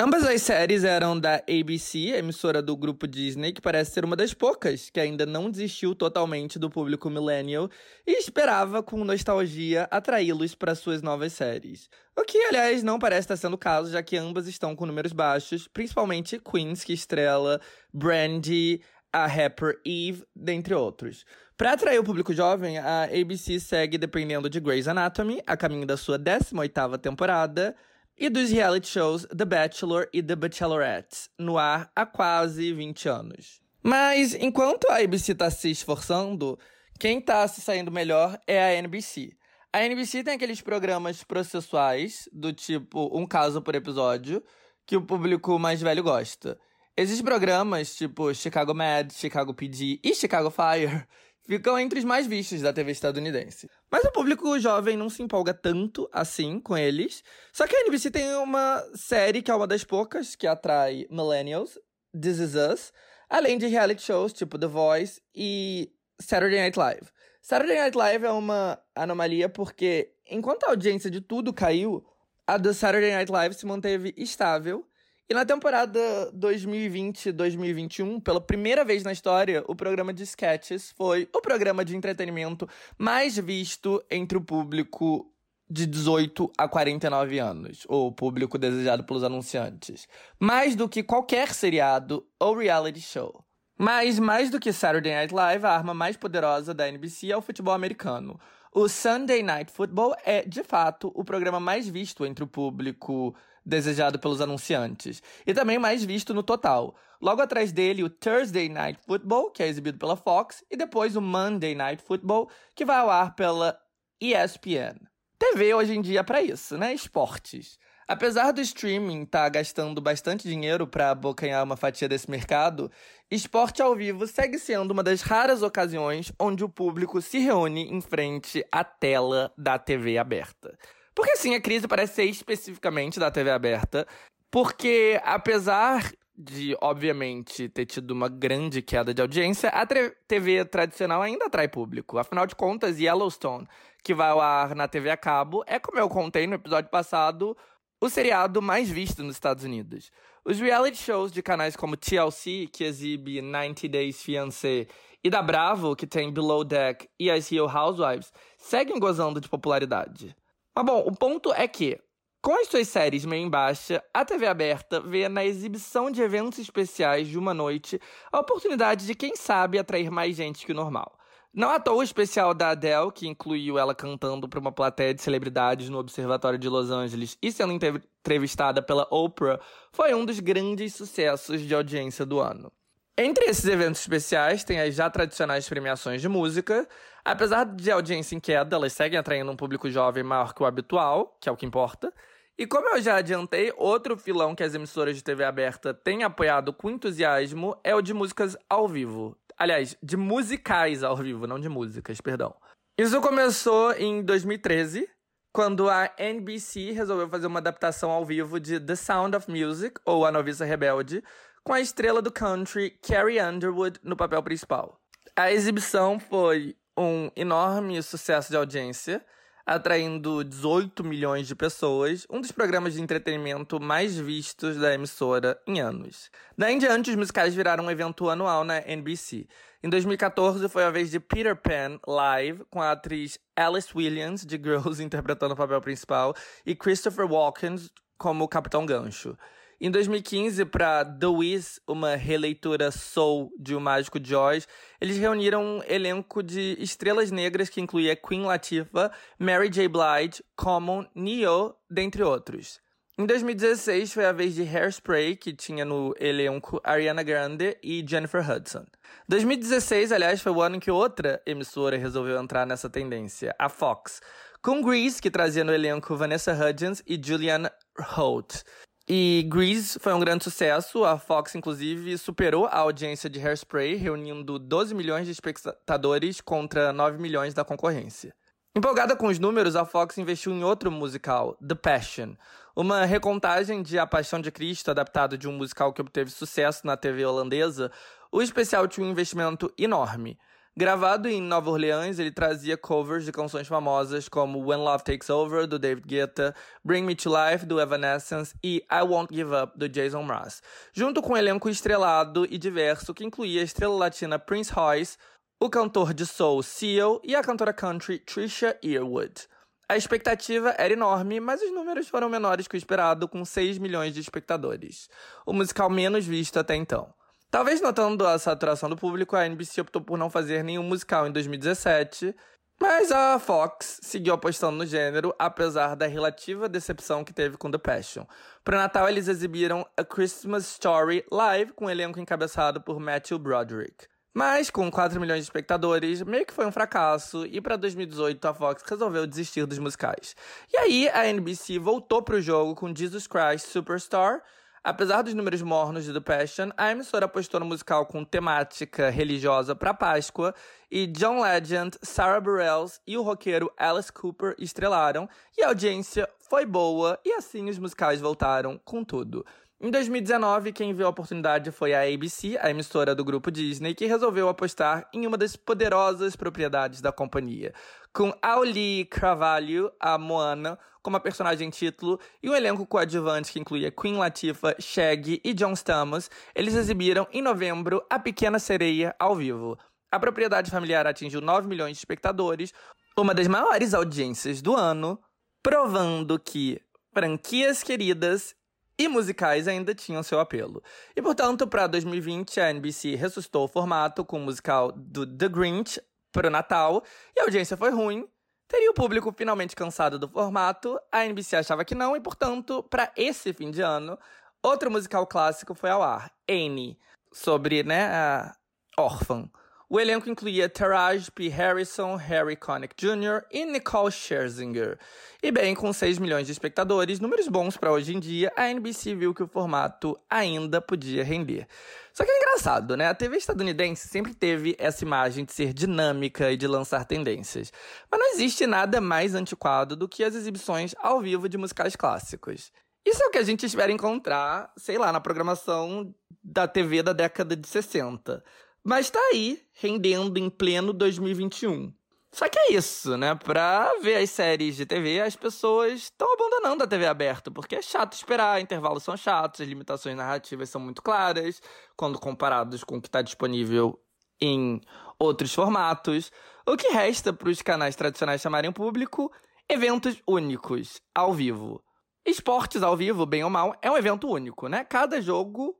Ambas as séries eram da ABC, emissora do grupo Disney, que parece ser uma das poucas que ainda não desistiu totalmente do público millennial e esperava com nostalgia atraí-los para suas novas séries. O que, aliás, não parece estar sendo o caso, já que ambas estão com números baixos, principalmente Queens, que estrela Brandy, a rapper Eve, dentre outros. Para atrair o público jovem, a ABC segue dependendo de Grey's Anatomy, a caminho da sua 18ª temporada, e dos reality shows The Bachelor e The Bachelorette, no ar há quase 20 anos. Mas enquanto a ABC está se esforçando, quem está se saindo melhor é a NBC. A NBC tem aqueles programas processuais, do tipo um caso por episódio, que o público mais velho gosta. Esses programas, tipo Chicago Med, Chicago PD e Chicago Fire, ficam entre os mais vistos da TV estadunidense. Mas o público jovem não se empolga tanto assim com eles. Só que a NBC tem uma série que é uma das poucas que atrai millennials, This Is Us, além de reality shows tipo The Voice e Saturday Night Live. Saturday Night Live é uma anomalia porque, enquanto a audiência de tudo caiu, a do Saturday Night Live se manteve estável e na temporada 2020-2021, pela primeira vez na história, o programa de sketches foi o programa de entretenimento mais visto entre o público de 18 a 49 anos, ou público desejado pelos anunciantes. Mais do que qualquer seriado ou reality show. Mas, mais do que Saturday Night Live, a arma mais poderosa da NBC é o futebol americano. O Sunday Night Football é, de fato, o programa mais visto entre o público desejado pelos anunciantes, e também mais visto no total. Logo atrás dele, o Thursday Night Football, que é exibido pela Fox, e depois o Monday Night Football, que vai ao ar pela ESPN. TV hoje em dia é para isso, né? Esportes. Apesar do streaming estar tá gastando bastante dinheiro para abocanhar uma fatia desse mercado, esporte ao vivo segue sendo uma das raras ocasiões onde o público se reúne em frente à tela da TV aberta. Porque sim, a crise parece ser especificamente da TV aberta, porque apesar de, obviamente, ter tido uma grande queda de audiência, a TV tradicional ainda atrai público. Afinal de contas, Yellowstone, que vai ao ar na TV a cabo, é como eu contei no episódio passado, o seriado mais visto nos Estados Unidos. Os reality shows de canais como TLC, que exibe 90 Days Fiancé, e da Bravo, que tem Below Deck e as Real Housewives, seguem gozando de popularidade. Mas bom, o ponto é que, com as suas séries meio em baixa, a TV aberta vê na exibição de eventos especiais de uma noite a oportunidade de, quem sabe, atrair mais gente que o normal. Não à toa o especial da Adele, que incluiu ela cantando para uma plateia de celebridades no Observatório de Los Angeles e sendo entrevistada pela Oprah, foi um dos grandes sucessos de audiência do ano. Entre esses eventos especiais, tem as já tradicionais premiações de música. Apesar de audiência em queda, elas seguem atraindo um público jovem maior que o habitual, que é o que importa. E como eu já adiantei, outro filão que as emissoras de TV aberta têm apoiado com entusiasmo é o de músicas ao vivo. Aliás, de musicais ao vivo, não de músicas, perdão. Isso começou em 2013, quando a NBC resolveu fazer uma adaptação ao vivo de The Sound of Music, ou A Noviça Rebelde, com a estrela do country Carrie Underwood no papel principal. A exibição foi um enorme sucesso de audiência, atraindo 18 milhões de pessoas, um dos programas de entretenimento mais vistos da emissora em anos. Daí em diante, os musicais viraram um evento anual na NBC. Em 2014, foi a vez de Peter Pan Live, com a atriz Alice Williams, de Girls, interpretando o papel principal, e Christopher Walken como Capitão Gancho. Em 2015, para The Wiz, uma releitura soul de O Mágico de Oz, eles reuniram um elenco de estrelas negras que incluía Queen Latifah, Mary J. Blige, Common, Neo, dentre outros. Em 2016 foi a vez de Hairspray, que tinha no elenco Ariana Grande e Jennifer Hudson. 2016, aliás, foi o ano em que outra emissora resolveu entrar nessa tendência, a Fox, com Grease, que trazia no elenco Vanessa Hudgens e Julianne Holt. E Grease foi um grande sucesso. A Fox, inclusive, superou a audiência de Hairspray, reunindo 12 milhões de espectadores contra 9 milhões da concorrência. Empolgada com os números, a Fox investiu em outro musical, The Passion, uma recontagem de A Paixão de Cristo, adaptado de um musical que obteve sucesso na TV holandesa. O especial tinha um investimento enorme. Gravado em Nova Orleans, ele trazia covers de canções famosas como When Love Takes Over, do David Guetta, Bring Me to Life, do Evanescence e I Won't Give Up, do Jason Mraz, junto com um elenco estrelado e diverso que incluía a estrela latina Prince Royce, o cantor de soul Seal e a cantora country Trisha Earwood. A expectativa era enorme, mas os números foram menores que o esperado, com 6 milhões de espectadores, o musical menos visto até então. Talvez notando a saturação do público, a NBC optou por não fazer nenhum musical em 2017, mas a Fox seguiu apostando no gênero, apesar da relativa decepção que teve com The Passion. Para Natal, eles exibiram A Christmas Story live com um elenco encabeçado por Matthew Broderick. Mas, com 4 milhões de espectadores, meio que foi um fracasso, e para 2018 a Fox resolveu desistir dos musicais. E aí a NBC voltou para o jogo com Jesus Christ Superstar, Apesar dos números mornos The Passion, a emissora apostou no musical com temática religiosa para Páscoa e John Legend, Sarah Bareilles e o roqueiro Alice Cooper estrelaram e a audiência foi boa e assim os musicais voltaram com tudo. Em 2019, quem viu a oportunidade foi a ABC, a emissora do grupo Disney, que resolveu apostar em uma das poderosas propriedades da companhia. Com Auli Carvalho, a Moana, como a personagem título, e um elenco coadjuvante que incluía Queen Latifah, Shaggy e John Stamos, eles exibiram em novembro A Pequena Sereia ao vivo. A propriedade familiar atingiu 9 milhões de espectadores, uma das maiores audiências do ano, provando que franquias queridas e musicais ainda tinham seu apelo. E portanto, para 2020, a NBC ressuscitou o formato com o musical do The Grinch para o Natal, e a audiência foi ruim. Teria o público finalmente cansado do formato? A NBC achava que não, e portanto, para esse fim de ano, outro musical clássico foi ao ar, Annie, sobre, né, a órfã. O elenco incluía Taraji P. Harrison, Harry Connick Jr. e Nicole Scherzinger. E bem, com 6 milhões de espectadores, números bons para hoje em dia, a NBC viu que o formato ainda podia render. Só que é engraçado, né? A TV estadunidense sempre teve essa imagem de ser dinâmica e de lançar tendências. Mas não existe nada mais antiquado do que as exibições ao vivo de musicais clássicos. Isso é o que a gente espera encontrar, sei lá, na programação da TV da década de 60. Mas tá aí, rendendo em pleno 2021. Só que é isso, né? Pra ver as séries de TV, as pessoas estão abandonando a TV aberta, porque é chato esperar, intervalos são chatos, as limitações narrativas são muito claras, quando comparados com o que está disponível em outros formatos. O que resta para os canais tradicionais chamarem o público? Eventos únicos, ao vivo. Esportes ao vivo, bem ou mal, é um evento único, né? Cada jogo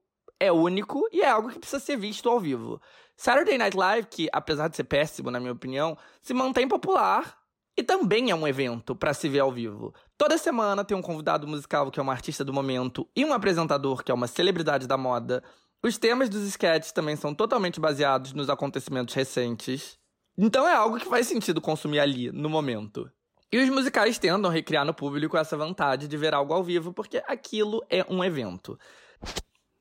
é único e é algo que precisa ser visto ao vivo. Saturday Night Live, que apesar de ser péssimo na minha opinião, se mantém popular e também é um evento para se ver ao vivo. Toda semana tem um convidado musical que é um artista do momento e um apresentador que é uma celebridade da moda. Os temas dos sketches também são totalmente baseados nos acontecimentos recentes. Então é algo que faz sentido consumir ali, no momento. E os musicais tentam recriar no público essa vontade de ver algo ao vivo, porque aquilo é um evento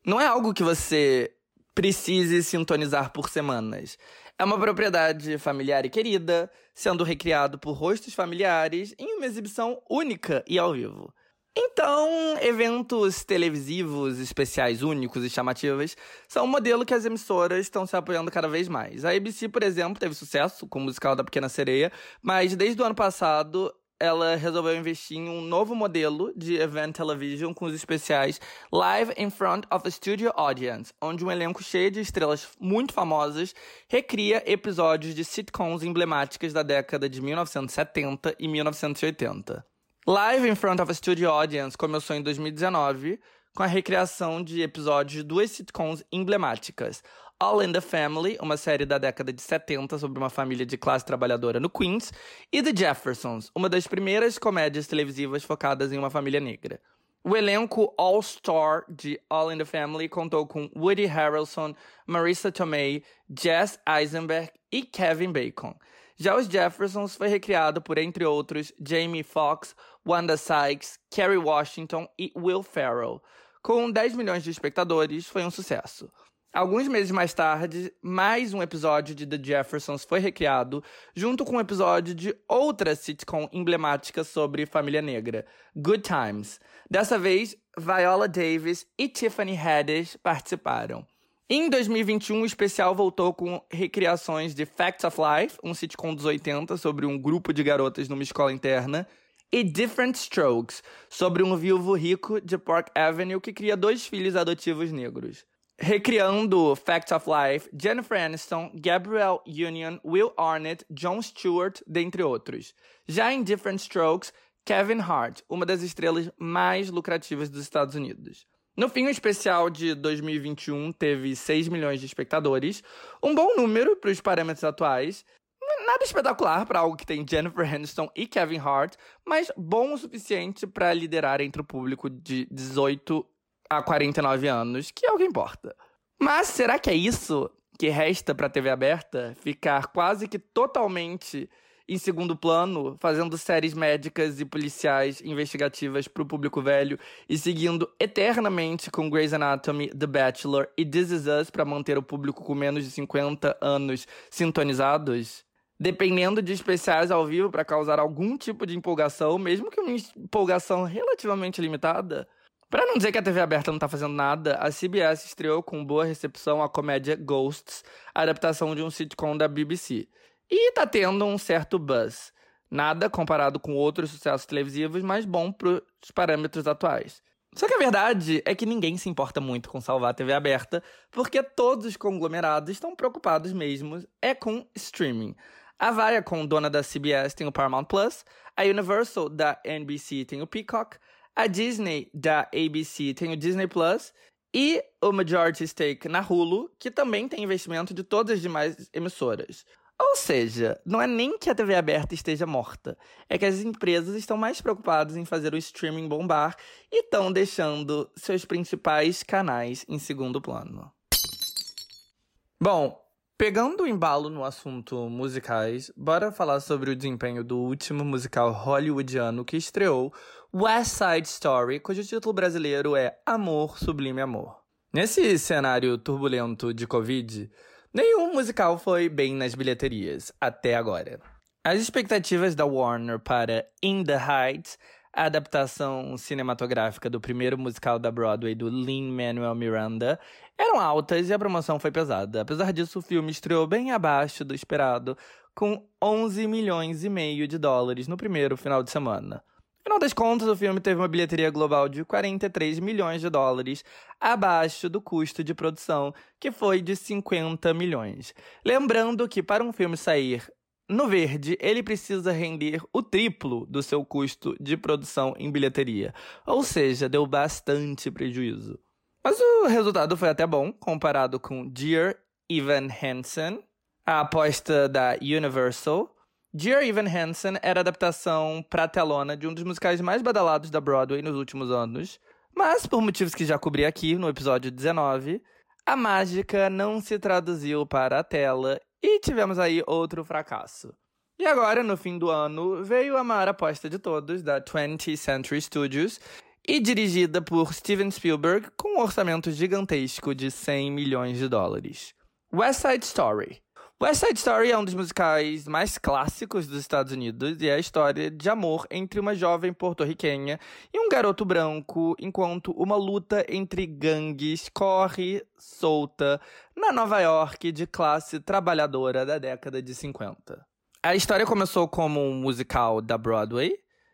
não é algo que você precise sintonizar por semanas. É uma propriedade familiar e querida, sendo recriado por rostos familiares em uma exibição única e ao vivo. Então, eventos televisivos especiais únicos e chamativos são um modelo que as emissoras estão se apoiando cada vez mais. A ABC, por exemplo, teve sucesso com o musical da Pequena Sereia, mas desde o ano passado ela resolveu investir em um novo modelo de event television com os especiais Live in Front of a Studio Audience, onde um elenco cheio de estrelas muito famosas recria episódios de sitcoms emblemáticas da década de 1970 e 1980. Live in Front of a Studio Audience começou em 2019 com a recriação de episódios de duas sitcoms emblemáticas, All in the Family, uma série da década de 70 sobre uma família de classe trabalhadora no Queens, e The Jeffersons, uma das primeiras comédias televisivas focadas em uma família negra. O elenco All-Star de All in the Family contou com Woody Harrelson, Marissa Tomei, Jess Eisenberg e Kevin Bacon. Já os Jeffersons foi recriado por, entre outros, Jamie Foxx, Wanda Sykes, Kerry Washington e Will Ferrell. Com 10 milhões de espectadores, foi um sucesso. Alguns meses mais tarde, mais um episódio de The Jeffersons foi recriado, junto com um episódio de outra sitcom emblemática sobre família negra, Good Times. Dessa vez, Viola Davis e Tiffany Haddish participaram. Em 2021, o especial voltou com recriações de Facts of Life, um sitcom dos 80 sobre um grupo de garotas numa escola interna, e Different Strokes, sobre um viúvo rico de Park Avenue que cria dois filhos adotivos negros recriando Fact of Life, Jennifer Aniston, Gabrielle Union, Will Arnett, Jon Stewart, dentre outros. Já em Different Strokes, Kevin Hart, uma das estrelas mais lucrativas dos Estados Unidos. No fim, o especial de 2021 teve 6 milhões de espectadores, um bom número para os parâmetros atuais. Nada espetacular para algo que tem Jennifer Aniston e Kevin Hart, mas bom o suficiente para liderar entre o público de 18 a 49 anos, que é o que importa. Mas será que é isso que resta para a TV aberta? Ficar quase que totalmente em segundo plano, fazendo séries médicas e policiais investigativas para o público velho e seguindo eternamente com Grey's Anatomy, The Bachelor e This Is Us para manter o público com menos de 50 anos sintonizados? Dependendo de especiais ao vivo para causar algum tipo de empolgação, mesmo que uma empolgação relativamente limitada? Para não dizer que a TV aberta não tá fazendo nada, a CBS estreou com boa recepção a comédia Ghosts, a adaptação de um sitcom da BBC. E tá tendo um certo buzz. Nada comparado com outros sucessos televisivos, mas bom pros parâmetros atuais. Só que a verdade é que ninguém se importa muito com salvar a TV aberta, porque todos os conglomerados estão preocupados mesmo é com streaming. A Viacom, dona da CBS, tem o Paramount Plus, a Universal da NBC tem o Peacock, a Disney da ABC tem o Disney Plus e o majority stake na Hulu, que também tem investimento de todas as demais emissoras. Ou seja, não é nem que a TV aberta esteja morta, é que as empresas estão mais preocupadas em fazer o streaming bombar e estão deixando seus principais canais em segundo plano. Bom, pegando o embalo no assunto musicais, bora falar sobre o desempenho do último musical hollywoodiano que estreou, West Side Story, cujo título brasileiro é Amor Sublime Amor. Nesse cenário turbulento de Covid, Nenhum musical foi bem nas bilheterias, até agora. As expectativas da Warner para In the Heights, a adaptação cinematográfica do primeiro musical da Broadway do Lin-Manuel Miranda, eram altas e a promoção foi pesada. Apesar disso, o filme estreou bem abaixo do esperado, com 11 milhões e meio de dólares no primeiro final de semana. Afinal das contas, o filme teve uma bilheteria global de 43 milhões de dólares, abaixo do custo de produção, que foi de 50 milhões. Lembrando que para um filme sair no verde, ele precisa render o triplo do seu custo de produção em bilheteria, ou seja, deu bastante prejuízo. Mas o resultado foi até bom, comparado com Dear Evan Hansen, a aposta da Universal, Dear Evan Hansen era adaptação pra telona de um dos musicais mais badalados da Broadway nos últimos anos, mas por motivos que já cobri aqui no episódio 19, a mágica não se traduziu para a tela e tivemos aí outro fracasso. E agora, no fim do ano, veio a maior aposta de todos, da 20th Century Studios, e dirigida por Steven Spielberg, com um orçamento gigantesco de 100 milhões de dólares. West Side Story, West Side Story é um dos musicais mais clássicos dos Estados Unidos e é a história de amor entre uma jovem porto-riquenha e um garoto branco, enquanto uma luta entre gangues corre solta na Nova York de classe trabalhadora da década de 50. A história começou como um musical da Broadway,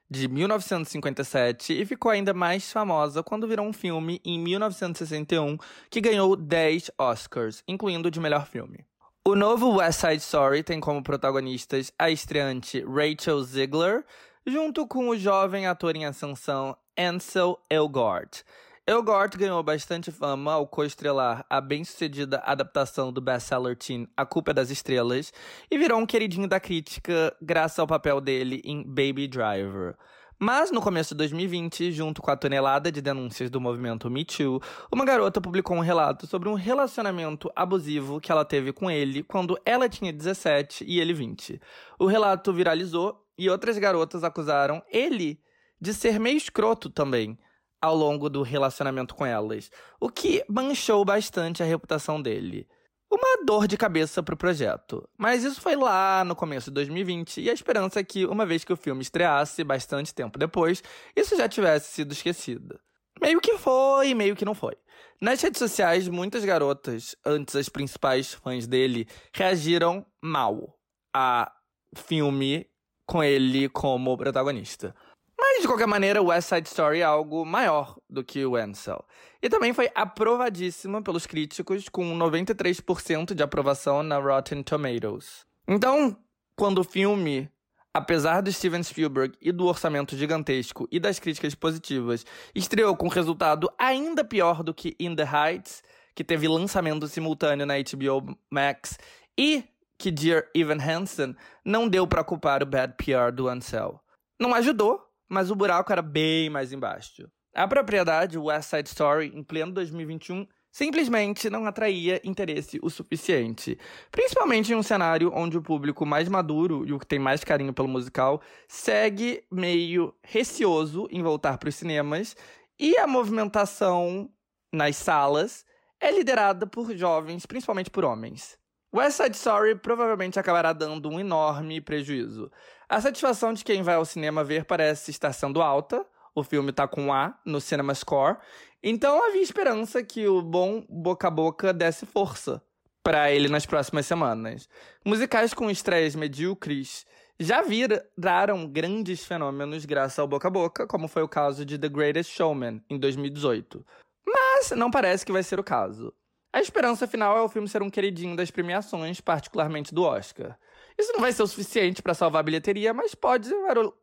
de 1957 e ficou ainda mais famosa quando virou um filme em 1961 que ganhou 10 Oscars, incluindo o de melhor filme. O novo West Side Story tem como protagonistas a estreante Rachel Ziegler, junto com o jovem ator em ascensão Ansel Elgort. Elgort ganhou bastante fama ao co-estrelar a bem-sucedida adaptação do best-seller teen A Culpa é das Estrelas e virou um queridinho da crítica graças ao papel dele em Baby Driver. Mas no começo de 2020, junto com a tonelada de denúncias do movimento Me Too, uma garota publicou um relato sobre um relacionamento abusivo que ela teve com ele quando ela tinha 17 e ele 20. O relato viralizou e outras garotas acusaram ele de ser meio escroto também ao longo do relacionamento com elas, o que manchou bastante a reputação dele uma dor de cabeça pro projeto. Mas isso foi lá no começo de 2020 e a esperança é que, uma vez que o filme estreasse bastante tempo depois, isso já tivesse sido esquecido. Meio que foi, meio que não foi. Nas redes sociais, muitas garotas, antes as principais fãs dele, reagiram mal a filme com ele como protagonista. Mas, de qualquer maneira, West Side Story é algo maior do que o Ansel. E também foi aprovadíssima pelos críticos, com 93% de aprovação na Rotten Tomatoes. Então, quando o filme apesar do Steven Spielberg e do orçamento gigantesco e das críticas positivas, estreou com resultado ainda pior do que In the Heights, que teve lançamento simultâneo na HBO Max, e que Dear Evan Hansen não deu para culpar o bad PR do Ansel. Não ajudou, mas o buraco era bem mais embaixo. A propriedade West Side Story, em pleno 2021, simplesmente não atraía interesse o suficiente. Principalmente em um cenário onde o público mais maduro e o que tem mais carinho pelo musical segue meio receoso em voltar para os cinemas e a movimentação nas salas é liderada por jovens, principalmente por homens. West Side Story provavelmente acabará dando um enorme prejuízo. A satisfação de quem vai ao cinema ver parece estar sendo alta, o filme tá com A no Cinema Score. Então havia esperança que o bom boca a boca desse força para ele nas próximas semanas. Musicais com estreias medíocres já viraram grandes fenômenos graças ao boca a boca, como foi o caso de The Greatest Showman em 2018. Mas não parece que vai ser o caso. A esperança final é o filme ser um queridinho das premiações, particularmente do Oscar. Isso não vai ser o suficiente para salvar a bilheteria, mas pode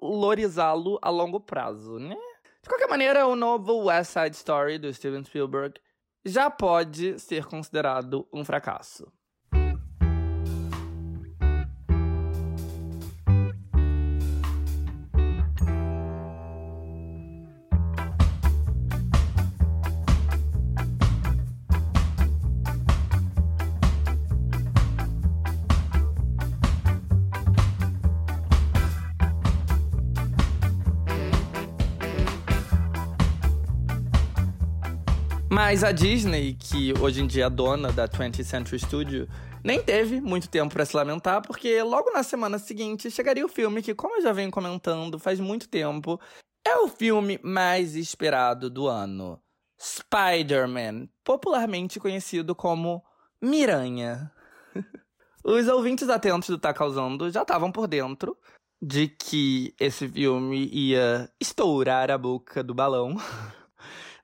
valorizá-lo a longo prazo, né? De qualquer maneira, o novo West Side Story do Steven Spielberg já pode ser considerado um fracasso. Mas a Disney, que hoje em dia é dona da 20th Century Studio, nem teve muito tempo para se lamentar, porque logo na semana seguinte chegaria o filme que, como eu já venho comentando faz muito tempo, é o filme mais esperado do ano. Spider-Man, popularmente conhecido como Miranha. Os ouvintes atentos do Tá Causando já estavam por dentro de que esse filme ia estourar a boca do balão.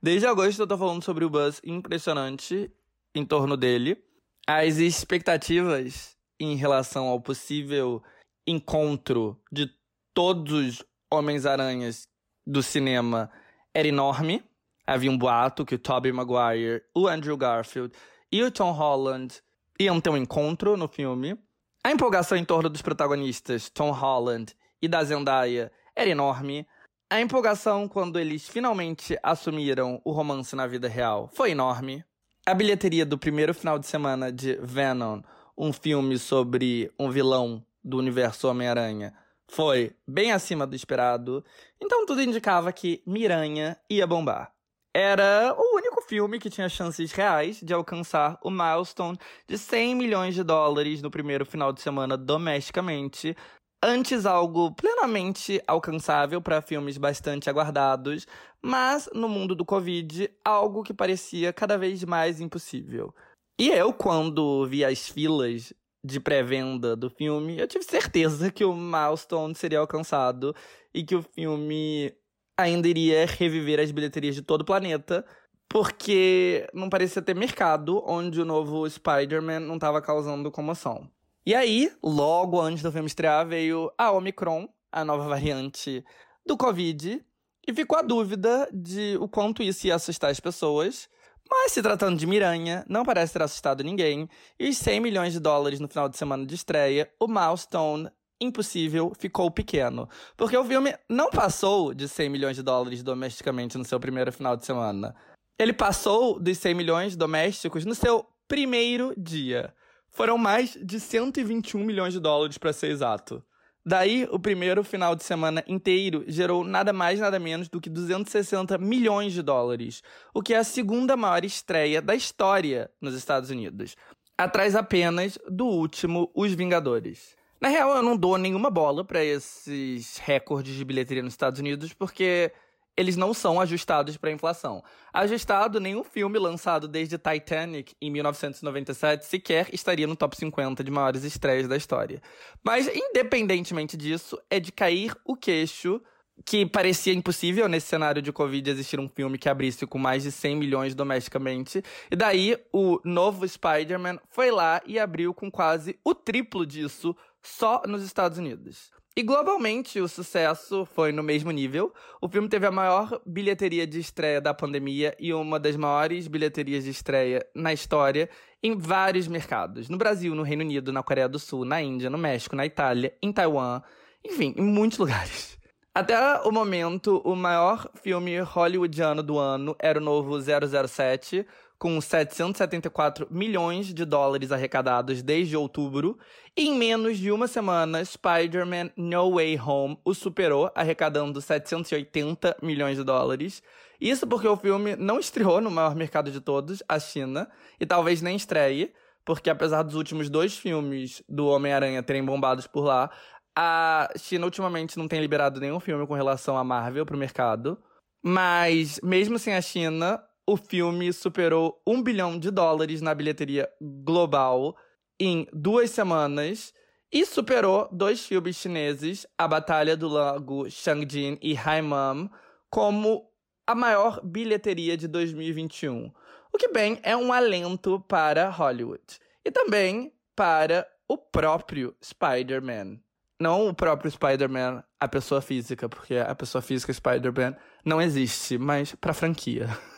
Desde agosto eu tô falando sobre o buzz impressionante em torno dele. As expectativas em relação ao possível encontro de todos os Homens-Aranhas do cinema era enorme. Havia um boato que o Tobey Maguire, o Andrew Garfield e o Tom Holland iam ter um encontro no filme. A empolgação em torno dos protagonistas, Tom Holland e da Zendaya, era enorme. A empolgação quando eles finalmente assumiram o romance na vida real foi enorme. A bilheteria do primeiro final de semana de Venom, um filme sobre um vilão do universo Homem-Aranha, foi bem acima do esperado. Então tudo indicava que Miranha ia bombar. Era o único filme que tinha chances reais de alcançar o milestone de 100 milhões de dólares no primeiro final de semana domesticamente, Antes, algo plenamente alcançável para filmes bastante aguardados, mas no mundo do Covid, algo que parecia cada vez mais impossível. E eu, quando vi as filas de pré-venda do filme, eu tive certeza que o milestone seria alcançado e que o filme ainda iria reviver as bilheterias de todo o planeta, porque não parecia ter mercado onde o novo Spider-Man não estava causando comoção. E aí, logo antes do filme estrear, veio a Omicron, a nova variante do Covid, e ficou a dúvida de o quanto isso ia assustar as pessoas. Mas se tratando de Miranha, não parece ter assustado ninguém, e os 100 milhões de dólares no final de semana de estreia, o milestone impossível ficou pequeno. Porque o filme não passou de 100 milhões de dólares domesticamente no seu primeiro final de semana. Ele passou dos 100 milhões domésticos no seu primeiro dia. Foram mais de 121 milhões de dólares, para ser exato. Daí, o primeiro final de semana inteiro gerou nada mais nada menos do que 260 milhões de dólares, o que é a segunda maior estreia da história nos Estados Unidos, atrás apenas do último Os Vingadores. Na real, eu não dou nenhuma bola para esses recordes de bilheteria nos Estados Unidos, porque eles não são ajustados para inflação. Ajustado, nenhum filme lançado desde Titanic em 1997 sequer estaria no top 50 de maiores estreias da história. Mas, independentemente disso, é de cair o queixo que parecia impossível nesse cenário de Covid existir um filme que abrisse com mais de 100 milhões domesticamente. E daí, o novo Spider-Man foi lá e abriu com quase o triplo disso só nos Estados Unidos. E globalmente o sucesso foi no mesmo nível. O filme teve a maior bilheteria de estreia da pandemia e uma das maiores bilheterias de estreia na história em vários mercados. No Brasil, no Reino Unido, na Coreia do Sul, na Índia, no México, na Itália, em Taiwan, enfim, em muitos lugares. Até o momento, o maior filme hollywoodiano do ano era o novo 007, com 774 milhões de dólares arrecadados desde outubro. E em menos de uma semana, Spider-Man No Way Home o superou, arrecadando 780 milhões de dólares. Isso porque o filme não estreou no maior mercado de todos, a China, e talvez nem estreie, porque apesar dos últimos dois filmes do Homem-Aranha terem bombados por lá, a China ultimamente não tem liberado nenhum filme com relação à Marvel pro mercado. Mas, mesmo sem a China, o filme superou um bilhão de dólares na bilheteria global em duas semanas e superou dois filmes chineses, A Batalha do Lago Changjin e Haimam, como a maior bilheteria de 2021. O que, bem, é um alento para Hollywood. E também para o próprio Spider-Man. Não o próprio Spider-Man, a pessoa física, porque a pessoa física Spider-Man não existe, mas para a franquia.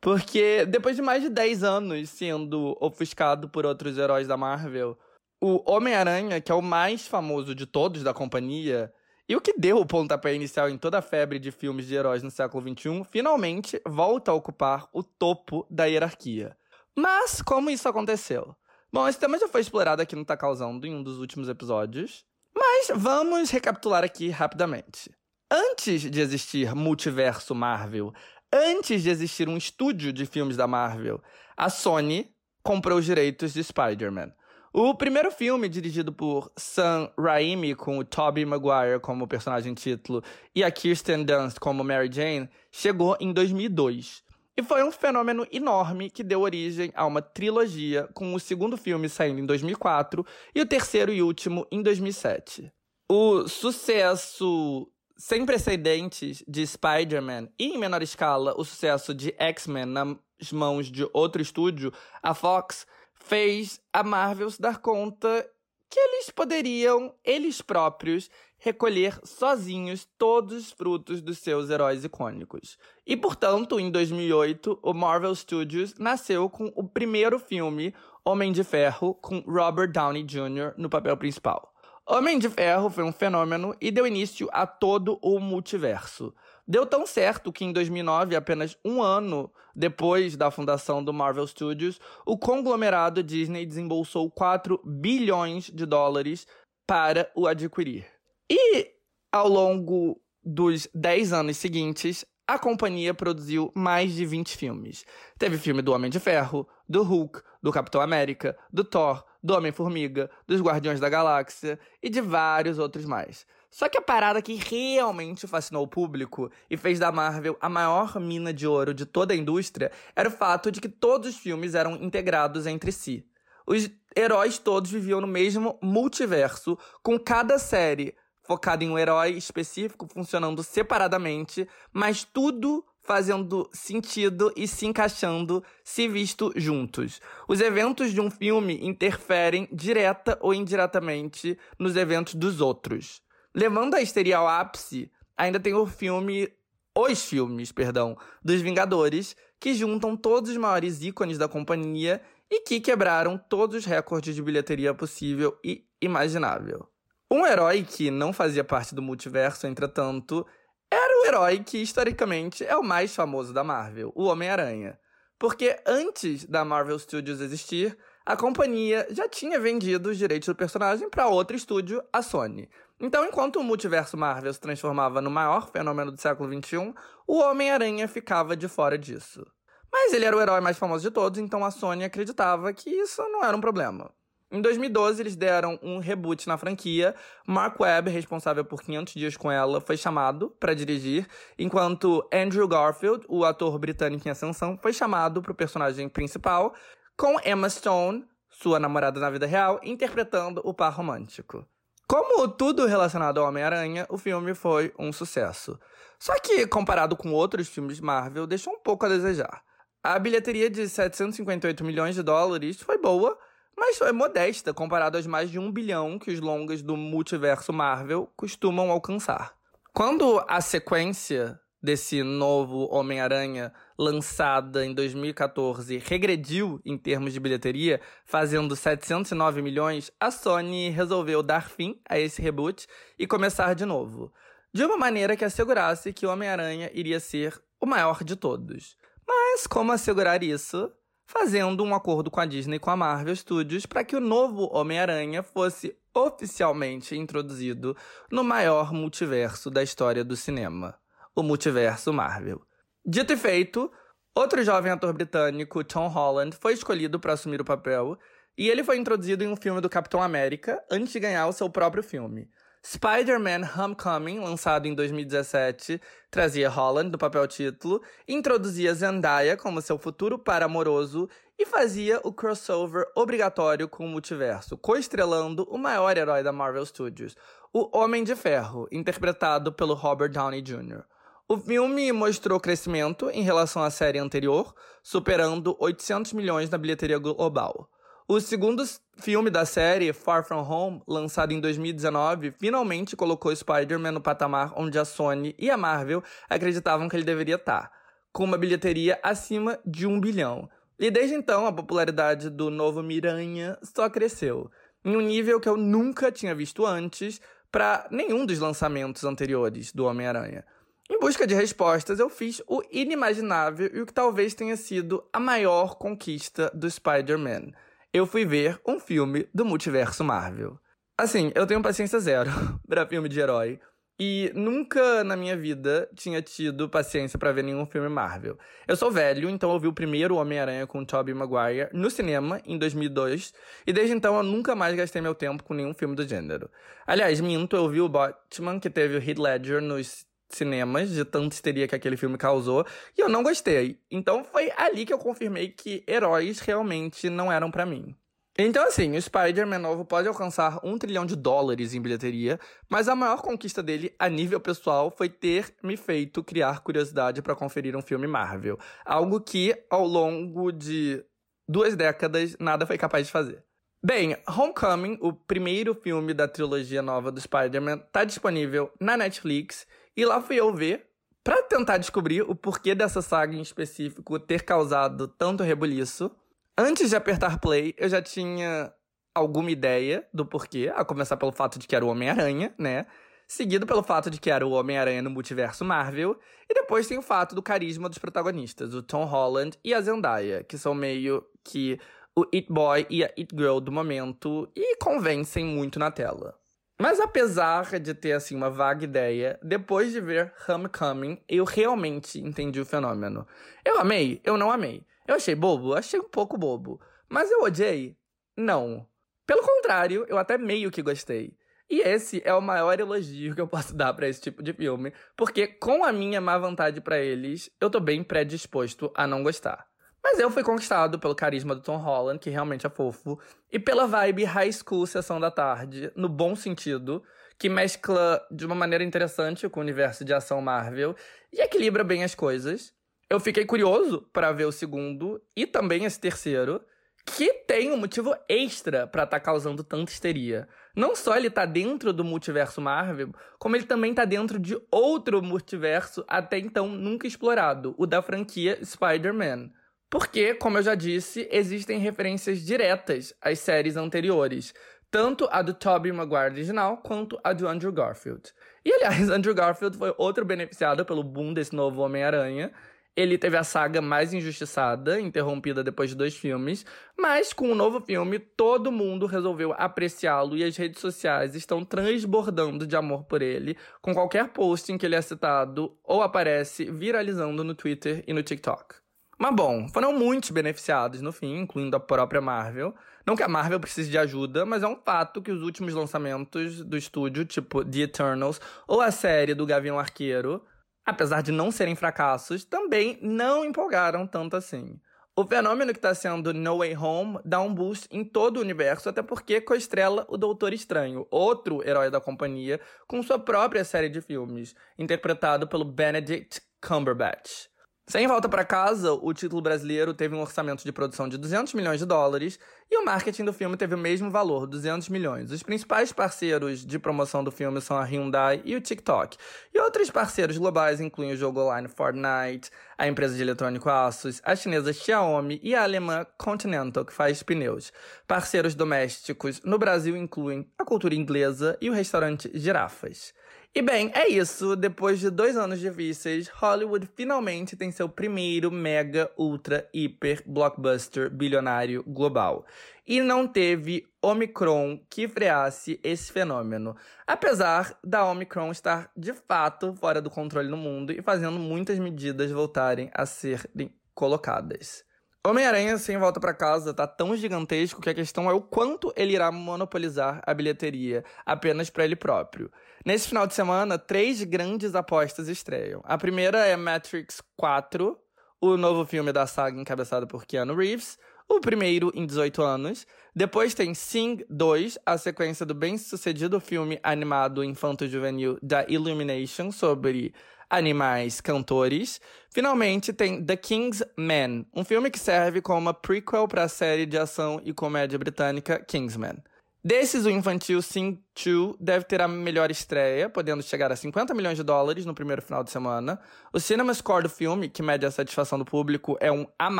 Porque depois de mais de 10 anos sendo ofuscado por outros heróis da Marvel, o Homem-Aranha, que é o mais famoso de todos da companhia, e o que deu o pontapé inicial em toda a febre de filmes de heróis no século XXI, finalmente volta a ocupar o topo da hierarquia. Mas como isso aconteceu? Bom, esse tema já foi explorado aqui no Tá Causando em um dos últimos episódios, mas vamos recapitular aqui rapidamente. Antes de existir multiverso Marvel, antes de existir um estúdio de filmes da Marvel, a Sony comprou os direitos de Spider-Man. O primeiro filme, dirigido por Sam Raimi, com o Tobey Maguire como personagem título e a Kirsten Dunst como Mary Jane, chegou em 2002. E foi um fenômeno enorme que deu origem a uma trilogia, com o segundo filme saindo em 2004 e o terceiro e último em 2007. O sucesso sem precedentes de Spider-Man e, em menor escala, o sucesso de X-Men nas mãos de outro estúdio, a Fox fez a Marvel se dar conta que eles poderiam, eles próprios, recolher sozinhos todos os frutos dos seus heróis icônicos. E, portanto, em 2008, o Marvel Studios nasceu com o primeiro filme Homem de Ferro, com Robert Downey Jr. no papel principal. Homem de Ferro foi um fenômeno e deu início a todo o multiverso. Deu tão certo que em 2009, apenas um ano depois da fundação do Marvel Studios, o conglomerado Disney desembolsou 4 bilhões de dólares para o adquirir. E ao longo dos 10 anos seguintes, a companhia produziu mais de 20 filmes. Teve filme do Homem de Ferro, do Hulk, do Capitão América, do Thor, do Homem-Formiga, dos Guardiões da Galáxia e de vários outros mais. Só que a parada que realmente fascinou o público e fez da Marvel a maior mina de ouro de toda a indústria era o fato de que todos os filmes eram integrados entre si. Os heróis todos viviam no mesmo multiverso, com cada série focada em um herói específico funcionando separadamente, mas tudo fazendo sentido e se encaixando se visto juntos. Os eventos de um filme interferem direta ou indiretamente nos eventos dos outros. Levando a histeria ao ápice, ainda tem o filme os filmes, perdão, dos Vingadores, que juntam todos os maiores ícones da companhia e que quebraram todos os recordes de bilheteria possível e imaginável. Um herói que não fazia parte do multiverso, entretanto, era o herói que historicamente é o mais famoso da Marvel, o Homem-Aranha. Porque antes da Marvel Studios existir, a companhia já tinha vendido os direitos do personagem para outro estúdio, a Sony. Então, enquanto o multiverso Marvel se transformava no maior fenômeno do século XXI, o Homem-Aranha ficava de fora disso. Mas ele era o herói mais famoso de todos, então a Sony acreditava que isso não era um problema. Em 2012, eles deram um reboot na franquia. Mark Webb, responsável por 500 Dias com Ela, foi chamado para dirigir, enquanto Andrew Garfield, o ator britânico em ascensão, foi chamado para o personagem principal, com Emma Stone, sua namorada na vida real, interpretando o par romântico. Como tudo relacionado ao Homem-Aranha, o filme foi um sucesso. Só que, comparado com outros filmes Marvel, deixou um pouco a desejar. A bilheteria de 758 milhões de dólares foi boa, mas foi modesta comparado aos mais de um bilhão que os longas do multiverso Marvel costumam alcançar. Quando a sequência desse novo Homem-Aranha, lançada em 2014, regrediu em termos de bilheteria, fazendo 709 milhões, a Sony resolveu dar fim a esse reboot e começar de novo. De uma maneira que assegurasse que o Homem-Aranha iria ser o maior de todos. Mas como assegurar isso? Fazendo um acordo com a Disney e com a Marvel Studios para que o novo Homem-Aranha fosse oficialmente introduzido no maior multiverso da história do cinema o multiverso Marvel. Dito e feito, outro jovem ator britânico, Tom Holland, foi escolhido para assumir o papel e ele foi introduzido em um filme do Capitão América antes de ganhar o seu próprio filme. Spider-Man Homecoming, lançado em 2017, trazia Holland no papel título, introduzia Zendaya como seu futuro par amoroso e fazia o crossover obrigatório com o multiverso, coestrelando o maior herói da Marvel Studios, o Homem de Ferro, interpretado pelo Robert Downey Jr. O filme mostrou crescimento em relação à série anterior, superando 800 milhões na bilheteria global. O segundo filme da série, Far From Home, lançado em 2019, finalmente colocou Spider-Man no patamar onde a Sony e a Marvel acreditavam que ele deveria estar, com uma bilheteria acima de um bilhão. E desde então, a popularidade do novo Miranha só cresceu, em um nível que eu nunca tinha visto antes para nenhum dos lançamentos anteriores do Homem-Aranha. Em busca de respostas, eu fiz o inimaginável e o que talvez tenha sido a maior conquista do Spider-Man. Eu fui ver um filme do multiverso Marvel. Assim, eu tenho paciência zero para filme de herói. E nunca na minha vida tinha tido paciência para ver nenhum filme Marvel. Eu sou velho, então eu vi o primeiro Homem-Aranha com Tobey Maguire no cinema em 2002, e desde então eu nunca mais gastei meu tempo com nenhum filme do gênero. Aliás, minto, eu vi o Batman, que teve o Heath Ledger nos cinemas, de tanta histeria que aquele filme causou, e eu não gostei. Então foi ali que eu confirmei que heróis realmente não eram para mim. Então, assim, o Spider-Man novo pode alcançar um trilhão de dólares em bilheteria, mas a maior conquista dele, a nível pessoal, foi ter me feito criar curiosidade para conferir um filme Marvel. Algo que, ao longo de duas décadas, nada foi capaz de fazer. Bem, Homecoming, o primeiro filme da trilogia nova do Spider-Man, tá disponível na Netflix e lá fui eu ver para tentar descobrir o porquê dessa saga em específico ter causado tanto rebuliço. Antes de apertar play, eu já tinha alguma ideia do porquê, a começar pelo fato de que era o Homem-Aranha, né? Seguido pelo fato de que era o Homem-Aranha no multiverso Marvel, e depois tem o fato do carisma dos protagonistas, o Tom Holland e a Zendaya, que são meio que o It Boy e a It Girl do momento e convencem muito na tela. Mas apesar de ter assim uma vaga ideia, depois de ver Homecoming, eu realmente entendi o fenômeno. Eu amei? Eu não amei. Eu achei bobo? Achei um pouco bobo. Mas eu odiei? Não. Pelo contrário, eu até meio que gostei. E esse é o maior elogio que eu posso dar para esse tipo de filme, porque com a minha má vontade para eles, eu tô bem predisposto a não gostar. Mas eu fui conquistado pelo carisma do Tom Holland, que realmente é fofo, e pela vibe high school sessão da tarde, no bom sentido, que mescla de uma maneira interessante com o universo de ação Marvel e equilibra bem as coisas. Eu fiquei curioso para ver o segundo e também esse terceiro, que tem um motivo extra para estar tá causando tanta histeria. Não só ele tá dentro do multiverso Marvel, como ele também tá dentro de outro multiverso até então nunca explorado, o da franquia Spider-Man. Porque, como eu já disse, existem referências diretas às séries anteriores, tanto a do Tobey Maguire original quanto a do Andrew Garfield. E aliás, Andrew Garfield foi outro beneficiado pelo boom desse novo Homem-Aranha. Ele teve a saga mais injustiçada, interrompida depois de dois filmes, mas com o novo filme, todo mundo resolveu apreciá-lo e as redes sociais estão transbordando de amor por ele, com qualquer post em que ele é citado ou aparece viralizando no Twitter e no TikTok. Mas bom, foram muitos beneficiados no fim, incluindo a própria Marvel. Não que a Marvel precise de ajuda, mas é um fato que os últimos lançamentos do estúdio, tipo The Eternals ou a série do Gavião Arqueiro, apesar de não serem fracassos, também não empolgaram tanto assim. O fenômeno que está sendo No Way Home dá um boost em todo o universo, até porque coestrela o Doutor Estranho, outro herói da companhia, com sua própria série de filmes, interpretado pelo Benedict Cumberbatch. Sem volta para casa, o título brasileiro teve um orçamento de produção de 200 milhões de dólares e o marketing do filme teve o mesmo valor, 200 milhões. Os principais parceiros de promoção do filme são a Hyundai e o TikTok. E outros parceiros globais incluem o jogo online Fortnite, a empresa de eletrônico Asus, a chinesa Xiaomi e a alemã Continental, que faz pneus. Parceiros domésticos no Brasil incluem a cultura inglesa e o restaurante Girafas. E bem, é isso. Depois de dois anos difíceis, Hollywood finalmente tem seu primeiro mega, ultra, hiper, blockbuster bilionário global. E não teve Omicron que freasse esse fenômeno. Apesar da Omicron estar de fato fora do controle no mundo e fazendo muitas medidas voltarem a serem colocadas. Homem-Aranha sem volta para casa tá tão gigantesco que a questão é o quanto ele irá monopolizar a bilheteria apenas para ele próprio. Nesse final de semana, três grandes apostas estreiam. A primeira é Matrix 4, o novo filme da saga encabeçado por Keanu Reeves, o primeiro em 18 anos. Depois tem Sing 2, a sequência do bem-sucedido filme animado infanto-juvenil da Illumination sobre animais cantores. Finalmente tem The King's Man, um filme que serve como uma prequel para a série de ação e comédia britânica Kingsman. Desses, o infantil Sing 2 deve ter a melhor estreia, podendo chegar a 50 milhões de dólares no primeiro final de semana. O cinema score do filme, que mede a satisfação do público, é um A+,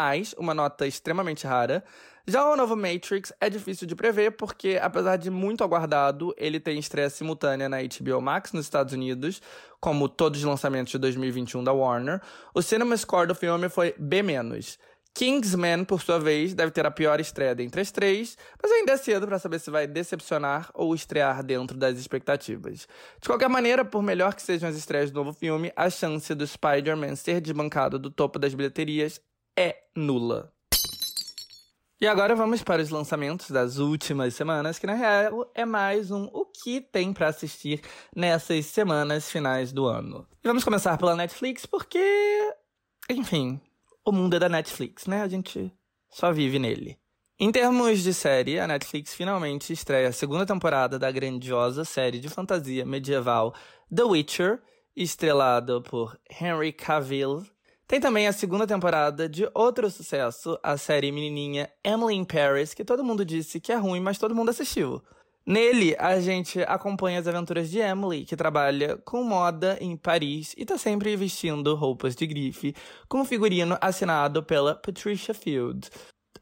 uma nota extremamente rara. Já o novo Matrix é difícil de prever, porque, apesar de muito aguardado, ele tem estreia simultânea na HBO Max nos Estados Unidos, como todos os lançamentos de 2021 da Warner. O cinema score do filme foi B-. Kingsman, por sua vez, deve ter a pior estreia dentre as três, mas ainda é cedo para saber se vai decepcionar ou estrear dentro das expectativas. De qualquer maneira, por melhor que sejam as estreias do novo filme, a chance do Spider-Man ser desbancado do topo das bilheterias é nula. E agora vamos para os lançamentos das últimas semanas, que na real é mais um o que tem para assistir nessas semanas finais do ano. E vamos começar pela Netflix, porque, enfim, o mundo é da Netflix, né? A gente só vive nele. Em termos de série, a Netflix finalmente estreia a segunda temporada da grandiosa série de fantasia medieval The Witcher, estrelada por Henry Cavill. Tem também a segunda temporada de outro sucesso, a série menininha Emily in Paris, que todo mundo disse que é ruim, mas todo mundo assistiu. Nele, a gente acompanha as aventuras de Emily, que trabalha com moda em Paris e tá sempre vestindo roupas de grife, com um figurino assinado pela Patricia Field,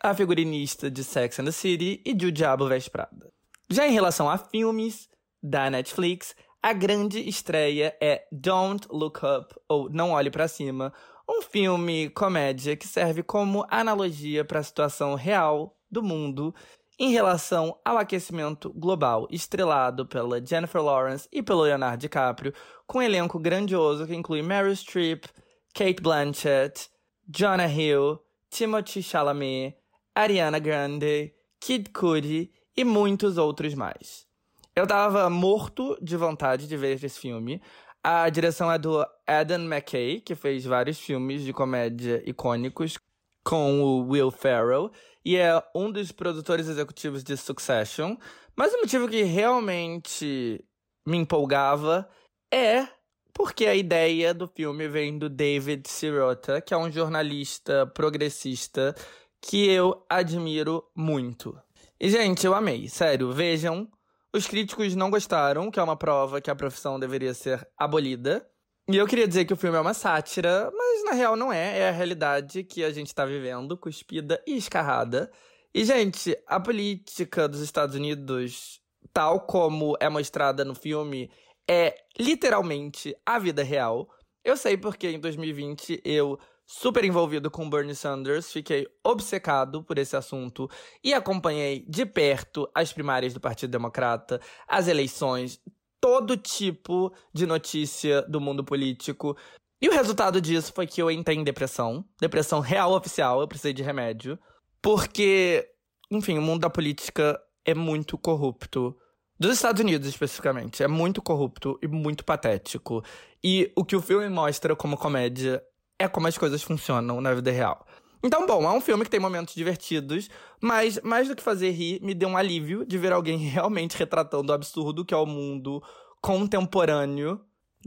a figurinista de Sex and the City e de O Diabo Veste Prada. Já em relação a filmes da Netflix, a grande estreia é Don't Look Up, ou Não Olhe para Cima, um filme comédia que serve como analogia para a situação real do mundo em relação ao aquecimento global, estrelado pela Jennifer Lawrence e pelo Leonardo DiCaprio, com um elenco grandioso que inclui Meryl Streep, Kate Blanchett, Jonah Hill, Timothy Chalamet, Ariana Grande, Kid Cudi e muitos outros mais. Eu tava morto de vontade de ver esse filme. A direção é do Adam McKay, que fez vários filmes de comédia icônicos com o Will Ferrell e é um dos produtores executivos de Succession. Mas o motivo que realmente me empolgava é porque a ideia do filme vem do David Sirota, que é um jornalista progressista que eu admiro muito. E, gente, eu amei. Sério, vejam. Os críticos não gostaram, que é uma prova que a profissão deveria ser abolida. E eu queria dizer que o filme é uma sátira, mas na real não é. É a realidade que a gente tá vivendo, cuspida e escarrada. E, gente, a política dos Estados Unidos, tal como é mostrada no filme, é literalmente a vida real. Eu sei porque em 2020 eu, super envolvido com Bernie Sanders, fiquei obcecado por esse assunto e acompanhei de perto as primárias do Partido Democrata, as eleições, todo tipo de notícia do mundo político. E o resultado disso foi que eu entrei em depressão. Depressão real oficial, eu precisei de remédio. Porque, enfim, o mundo da política é muito corrupto. Dos Estados Unidos, especificamente. É muito corrupto e muito patético. E o que o filme mostra como comédia é como as coisas funcionam na vida real. Então, bom, é um filme que tem momentos divertidos, mas mais do que fazer rir, me deu um alívio de ver alguém realmente retratando o absurdo que é o mundo contemporâneo,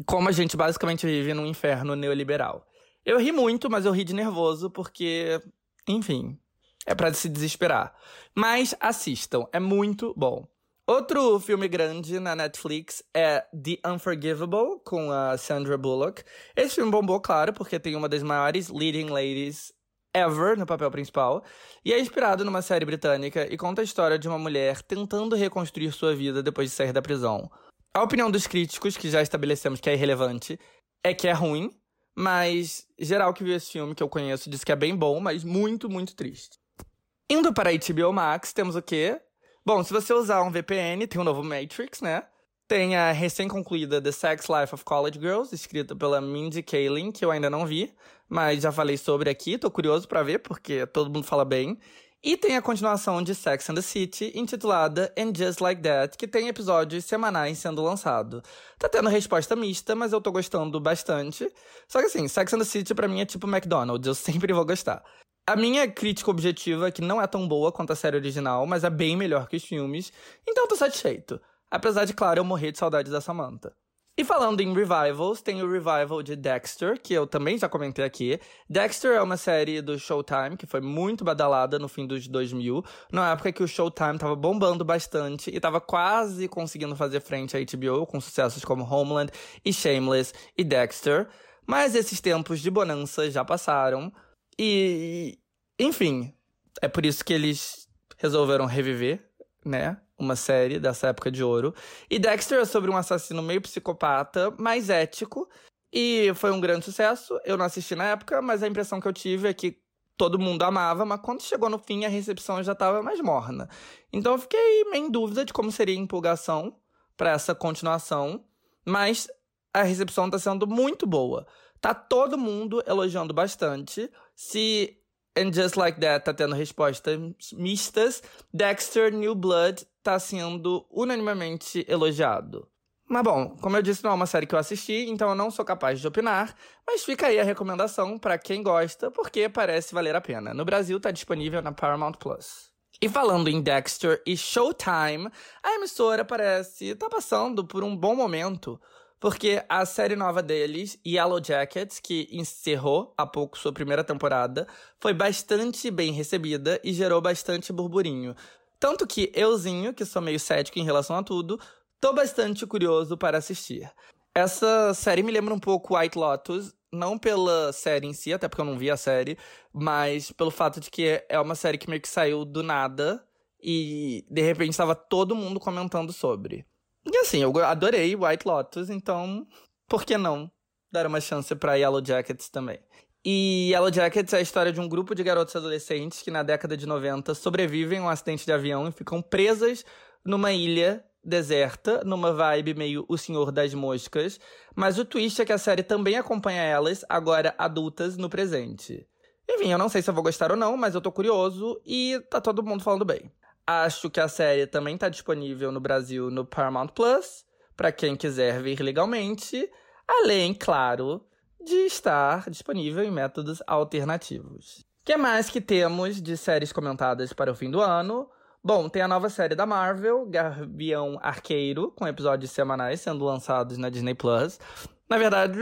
como a gente basicamente vive num inferno neoliberal. Eu ri muito, mas eu ri de nervoso porque, enfim, É pra se desesperar. Mas assistam, é muito bom. Outro filme grande na Netflix é The Unforgivable, com a Sandra Bullock. Esse filme bombou, claro, porque tem uma das maiores leading ladies ever no papel principal, e é inspirado numa série britânica e conta a história de uma mulher tentando reconstruir sua vida depois de sair da prisão. A opinião dos críticos, que já estabelecemos que é irrelevante, é que é ruim, mas geral que viu esse filme que eu conheço diz que é bem bom, mas muito, muito triste. Indo para a HBO Max, temos o quê? Bom, se você usar um VPN, tem o um novo Matrix, né? Tem a recém-concluída The Sex Life of College Girls, escrita pela Mindy Kaling, que eu ainda não vi, mas já falei sobre aqui, tô curioso para ver, porque todo mundo fala bem. E tem a continuação de Sex and the City, intitulada And Just Like That, que tem episódios semanais sendo lançado. Tá tendo resposta mista, mas eu tô gostando bastante. Só que assim, Sex and the City pra mim é tipo McDonald's, eu sempre vou gostar. A minha crítica objetiva é que não é tão boa quanto a série original, mas é bem melhor que os filmes, então tô satisfeito. Apesar de, claro, eu morrer de saudade da Samantha. E falando em revivals, tem o revival de Dexter, que eu também já comentei aqui. Dexter é uma série do Showtime que foi muito badalada no fim dos 2000, na época que o Showtime tava bombando bastante e tava quase conseguindo fazer frente à HBO com sucessos como Homeland e Shameless e Dexter. Mas esses tempos de bonança já passaram e, enfim, é por isso que eles resolveram reviver, né? Uma série dessa época de ouro. E Dexter é sobre um assassino meio psicopata, mais ético. E foi um grande sucesso. Eu não assisti na época, mas a impressão que eu tive é que todo mundo amava, mas quando chegou no fim a recepção já estava mais morna. Então eu fiquei meio em dúvida de como seria a empolgação para essa continuação, mas a recepção está sendo muito boa. Tá todo mundo elogiando bastante. Se And Just Like That tá tendo respostas mistas, Dexter New Blood tá sendo unanimemente elogiado. Mas bom, como eu disse, não é uma série que eu assisti, então eu não sou capaz de opinar, mas fica aí a recomendação para quem gosta, porque parece valer a pena. No Brasil tá disponível na Paramount Plus. E falando em Dexter e Showtime, a emissora parece tá passando por um bom momento, porque a série nova deles, Yellow Jackets, que encerrou há pouco sua primeira temporada, foi bastante bem recebida e gerou bastante burburinho. Tanto que euzinho, que sou meio cético em relação a tudo, tô bastante curioso para assistir. Essa série me lembra um pouco White Lotus, não pela série em si, até porque eu não vi a série, mas pelo fato de que é uma série que meio que saiu do nada e de repente estava todo mundo comentando sobre. E assim, eu adorei White Lotus, então por que não dar uma chance para Yellow Jackets também? E Yellow Jackets é a história de um grupo de garotos adolescentes que na década de 90 sobrevivem a um acidente de avião e ficam presas numa ilha deserta, numa vibe meio O Senhor das Moscas. Mas o twist é que a série também acompanha elas, agora adultas, no presente. Enfim, eu não sei se eu vou gostar ou não, mas eu tô curioso e tá todo mundo falando bem. Acho que a série também tá disponível no Brasil no Paramount Plus, para quem quiser ver legalmente. Além, claro, de estar disponível em métodos alternativos. O que mais que temos de séries comentadas para o fim do ano? Bom, tem a nova série da Marvel, Gavião Arqueiro, com episódios semanais sendo lançados na Disney Plus. Na verdade,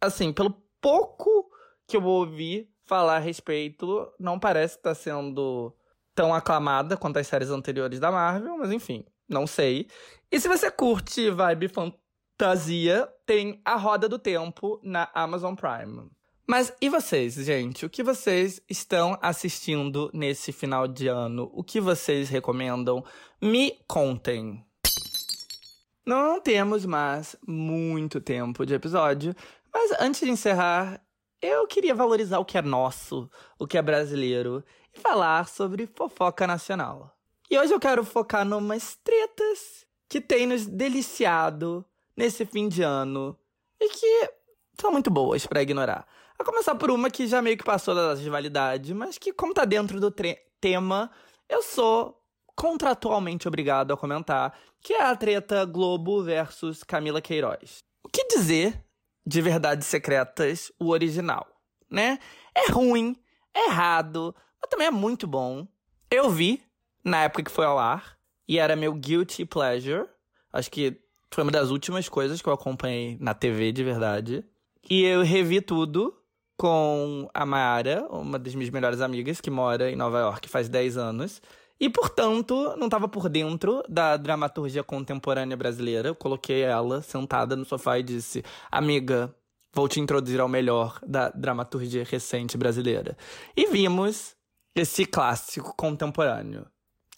assim, pelo pouco que eu ouvi falar a respeito, não parece estar sendo tão aclamada quanto as séries anteriores da Marvel, mas enfim, não sei. E se você curte vibe fantasia, tem A Roda do Tempo na Amazon Prime. Mas e vocês, gente? O que vocês estão assistindo nesse final de ano? O que vocês recomendam? Me contem. Não temos mais muito tempo de episódio, mas antes de encerrar, eu queria valorizar o que é nosso, o que é brasileiro, e falar sobre fofoca nacional. E hoje eu quero focar numas tretas que tem nos deliciado nesse fim de ano e que são muito boas para ignorar. A começar por uma que já meio que passou da de validade, mas que, como tá dentro do tema, eu sou contratualmente obrigado a comentar, que é a treta Globo versus Camila Queiroz. O que dizer de Verdades Secretas, o original, né? É ruim, é errado, mas também é muito bom. Eu vi na época que foi ao ar e era meu guilty pleasure. Acho que foi uma das últimas coisas que eu acompanhei na TV de verdade. E eu revi tudo com a Mayara, uma das minhas melhores amigas, que mora em Nova York faz 10 anos. E, portanto, não estava por dentro da dramaturgia contemporânea brasileira. Eu coloquei ela sentada no sofá e disse: Amiga, vou te introduzir ao melhor da dramaturgia recente brasileira. E vimos esse clássico contemporâneo.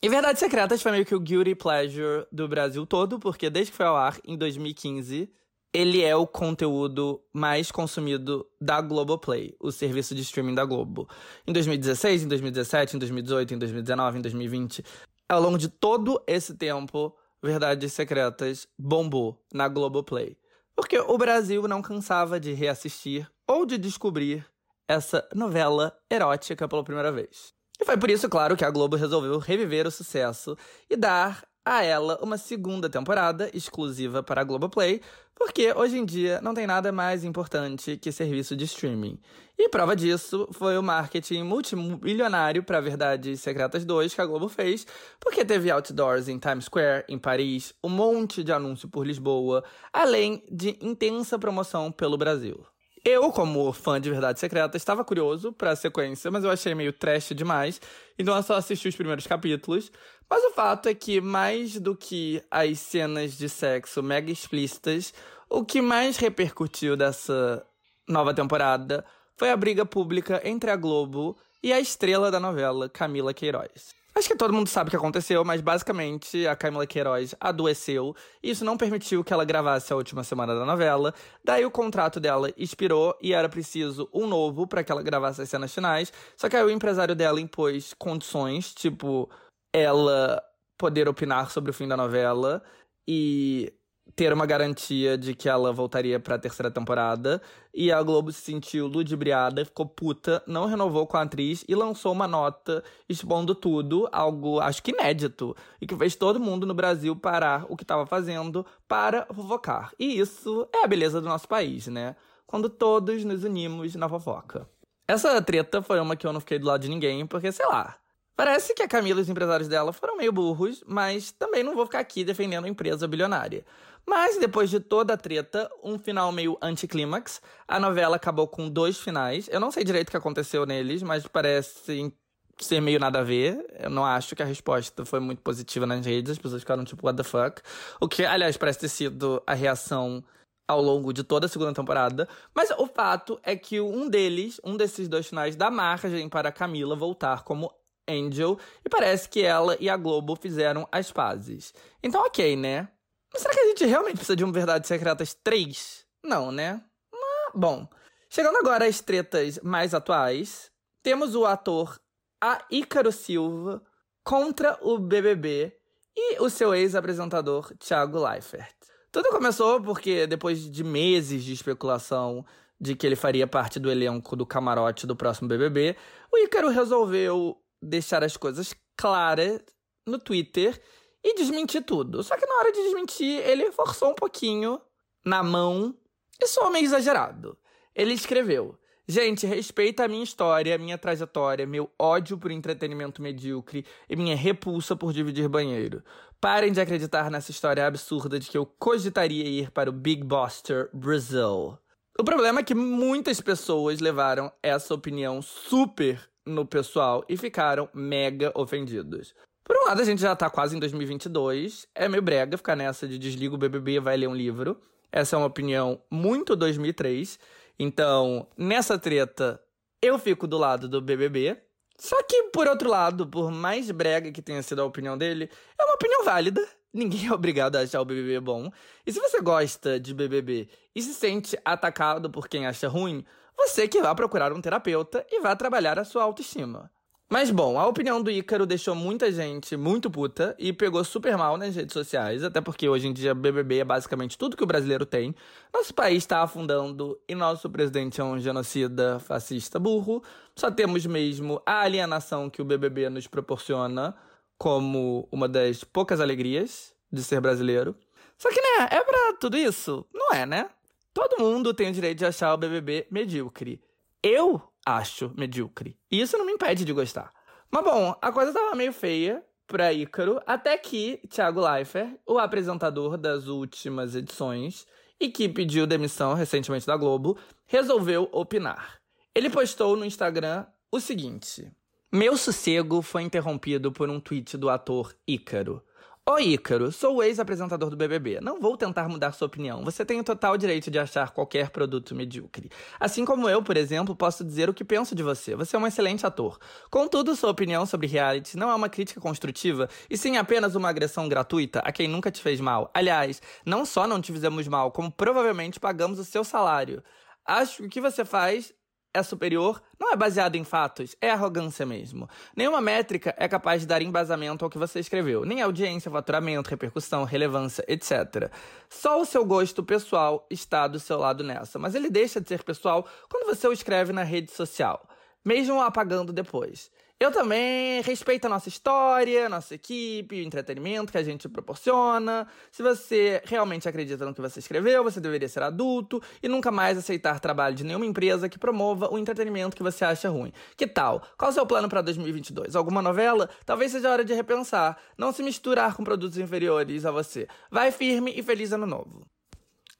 E Verdades Secretas foi meio que o guilty pleasure do Brasil todo, porque desde que foi ao ar, em 2015, ele é o conteúdo mais consumido da Globoplay, o serviço de streaming da Globo. Em 2016, em 2017, em 2018, em 2019, em 2020, ao longo de todo esse tempo, Verdades Secretas bombou na Globoplay. Porque o Brasil não cansava de reassistir ou de descobrir essa novela erótica pela primeira vez. E foi por isso, claro, que a Globo resolveu reviver o sucesso e dar a ela uma segunda temporada exclusiva para a Globoplay, porque hoje em dia não tem nada mais importante que serviço de streaming. E prova disso foi o marketing multimilionário para Verdades Secretas 2 que a Globo fez, porque teve outdoors em Times Square, em Paris, um monte de anúncio por Lisboa, além de intensa promoção pelo Brasil. Eu, como fã de Verdade Secreta, estava curioso para a sequência, mas eu achei meio trash demais, então eu só assisti os primeiros capítulos. Mas o fato é que, mais do que as cenas de sexo mega explícitas, o que mais repercutiu dessa nova temporada foi a briga pública entre a Globo e a estrela da novela, Camila Queiroz. Acho que todo mundo sabe o que aconteceu, mas basicamente a Camila Queiroz adoeceu e isso não permitiu que ela gravasse a última semana da novela. Daí o contrato dela expirou e era preciso um novo para que ela gravasse as cenas finais. Só que aí o empresário dela impôs condições, tipo ela poder opinar sobre o fim da novela e ter uma garantia de que ela voltaria para a terceira temporada. E a Globo se sentiu ludibriada, ficou puta, não renovou com a atriz e lançou uma nota expondo tudo, algo acho que inédito, e que fez todo mundo no Brasil parar o que estava fazendo para fofocar. E isso é a beleza do nosso país, né? Quando todos nos unimos na fofoca. Essa treta foi uma que eu não fiquei do lado de ninguém, porque sei lá. Parece que a Camila e os empresários dela foram meio burros, mas também não vou ficar aqui defendendo a empresa bilionária. Mas depois de toda a treta, um final meio anticlímax, a novela acabou com dois finais. Eu não sei direito o que aconteceu neles, mas parece ser meio nada a ver. Eu não acho que a resposta foi muito positiva nas redes, as pessoas ficaram tipo, what the fuck. O que, aliás, parece ter sido a reação ao longo de toda a segunda temporada. Mas o fato é que um deles, um desses dois finais, dá margem para a Camila voltar como Angel, e parece que ela e a Globo fizeram as pazes. Então, ok, né? Mas será que a gente realmente precisa de um Verdades Secretas 3? Não, né? Mas, bom, chegando agora às tretas mais atuais, temos o ator a Ícaro Silva contra o BBB e o seu ex-apresentador Thiago Leifert. Tudo começou porque depois de meses de especulação de que ele faria parte do elenco do camarote do próximo BBB, o Ícaro resolveu deixar as coisas claras no Twitter e desmentir tudo. Só que na hora de desmentir, ele forçou um pouquinho na mão e soou meio exagerado. Ele escreveu: Gente, respeita a minha história, minha trajetória, meu ódio por entretenimento medíocre e minha repulsa por dividir banheiro. Parem de acreditar nessa história absurda de que eu cogitaria ir para o Big Buster Brasil. O problema é que muitas pessoas levaram essa opinião super no pessoal e ficaram mega ofendidos. Por um lado, a gente já tá quase em 2022. É meio brega ficar nessa de desliga o BBB vai ler um livro. Essa é uma opinião muito 2003. Então, nessa treta, eu fico do lado do BBB. Só que, por outro lado, por mais brega que tenha sido a opinião dele, é uma opinião válida. Ninguém é obrigado a achar o BBB bom. E se você gosta de BBB e se sente atacado por quem acha ruim, você que vá procurar um terapeuta e vá trabalhar a sua autoestima. Mas bom, a opinião do Ícaro deixou muita gente muito puta e pegou super mal nas redes sociais, até porque hoje em dia BBB é basicamente tudo que o brasileiro tem. Nosso país está afundando e nosso presidente é um genocida fascista burro. Só temos mesmo a alienação que o BBB nos proporciona como uma das poucas alegrias de ser brasileiro. Só que, né, é pra tudo isso? Não é, né? Todo mundo tem o direito de achar o BBB medíocre. Eu acho medíocre. E isso não me impede de gostar. Mas bom, a coisa tava meio feia pra Ícaro, até que Thiago Leifert, o apresentador das últimas edições e que pediu demissão recentemente da Globo, resolveu opinar. Ele postou no Instagram o seguinte: Meu sossego foi interrompido por um tweet do ator Ícaro. Oi, Ícaro, sou o ex-apresentador do BBB. Não vou tentar mudar sua opinião. Você tem o total direito de achar qualquer produto medíocre. Assim como eu, por exemplo, posso dizer o que penso de você. Você é um excelente ator. Contudo, sua opinião sobre reality não é uma crítica construtiva, e sim apenas uma agressão gratuita a quem nunca te fez mal. Aliás, não só não te fizemos mal, como provavelmente pagamos o seu salário. Acho que o que você faz é superior não é baseado em fatos, é arrogância mesmo. Nenhuma métrica é capaz de dar embasamento ao que você escreveu, nem audiência, faturamento, repercussão, relevância, etc. Só o seu gosto pessoal está do seu lado nessa, mas ele deixa de ser pessoal quando você o escreve na rede social, mesmo apagando depois. Eu também respeito a nossa história, nossa equipe, o entretenimento que a gente proporciona. Se você realmente acredita no que você escreveu, você deveria ser adulto e nunca mais aceitar trabalho de nenhuma empresa que promova o entretenimento que você acha ruim. Que tal? Qual o seu plano para 2022? Alguma novela? Talvez seja hora de repensar. Não se misturar com produtos inferiores a você. Vai firme e feliz ano novo.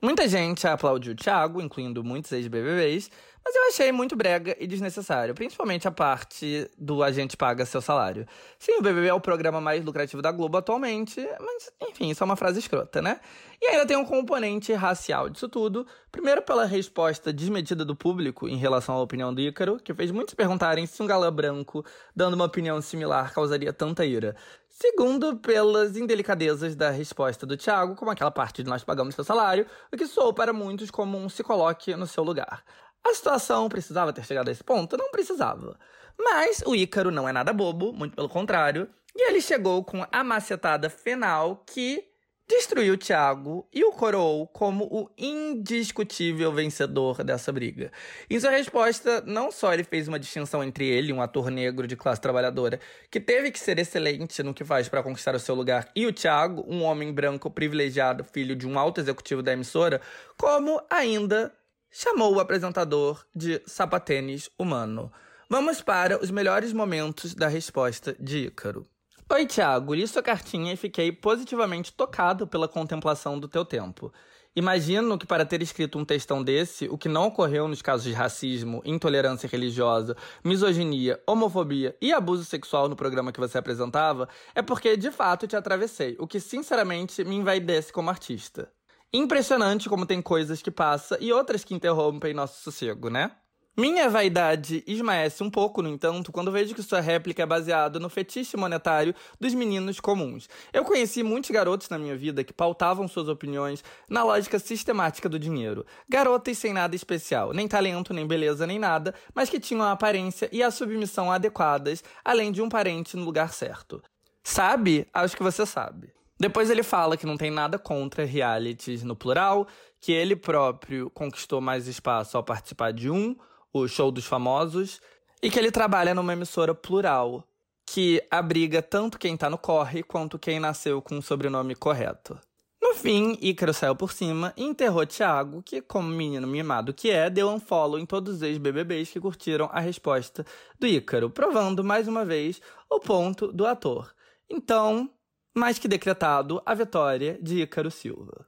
Muita gente aplaudiu o Thiago, incluindo muitos ex-BBBs, mas eu achei muito brega e desnecessário, principalmente a parte do a gente paga seu salário. Sim, o BBB é o programa mais lucrativo da Globo atualmente, mas enfim, isso é uma frase escrota, né? E ainda tem um componente racial disso tudo. Primeiro, pela resposta desmedida do público em relação à opinião do Ícaro, que fez muitos perguntarem se um galã branco dando uma opinião similar causaria tanta ira. Segundo, pelas indelicadezas da resposta do Thiago, como aquela parte de nós pagamos seu salário, o que soou para muitos como um se coloque no seu lugar. A situação precisava ter chegado a esse ponto? Não precisava. Mas o Ícaro não é nada bobo, muito pelo contrário, e ele chegou com a macetada final que destruiu o Thiago e o coroou como o indiscutível vencedor dessa briga. Em sua resposta, não só ele fez uma distinção entre ele, um ator negro de classe trabalhadora, que teve que ser excelente no que faz para conquistar o seu lugar, e o Thiago, um homem branco privilegiado, filho de um alto executivo da emissora, como ainda chamou o apresentador de sapatênis humano. Vamos para os melhores momentos da resposta de Ícaro. Oi, Thiago, li sua cartinha e fiquei positivamente tocado pela contemplação do teu tempo. Imagino que para ter escrito um textão desse, o que não ocorreu nos casos de racismo, intolerância religiosa, misoginia, homofobia e abuso sexual no programa que você apresentava, é porque de fato te atravessei, o que sinceramente me envaidece como artista. Impressionante como tem coisas que passa e outras que interrompem nosso sossego, né? Minha vaidade esmaece um pouco, no entanto, quando vejo que sua réplica é baseada no fetiche monetário dos meninos comuns. Eu conheci muitos garotos na minha vida que pautavam suas opiniões na lógica sistemática do dinheiro. Garotas sem nada especial, nem talento, nem beleza, nem nada, mas que tinham a aparência e a submissão adequadas, além de um parente no lugar certo. Sabe? Acho que você sabe. Depois ele fala que não tem nada contra realities no plural, que ele próprio conquistou mais espaço ao participar de um, o Show dos Famosos, e que ele trabalha numa emissora plural, que abriga tanto quem tá no corre quanto quem nasceu com o sobrenome correto. No fim, Ícaro saiu por cima e enterrou Thiago, que, como menino mimado que é, deu um follow em todos os ex-BBBs que curtiram a resposta do Ícaro, provando mais uma vez o ponto do ator. Então, mais que decretado, a vitória de Ícaro Silva.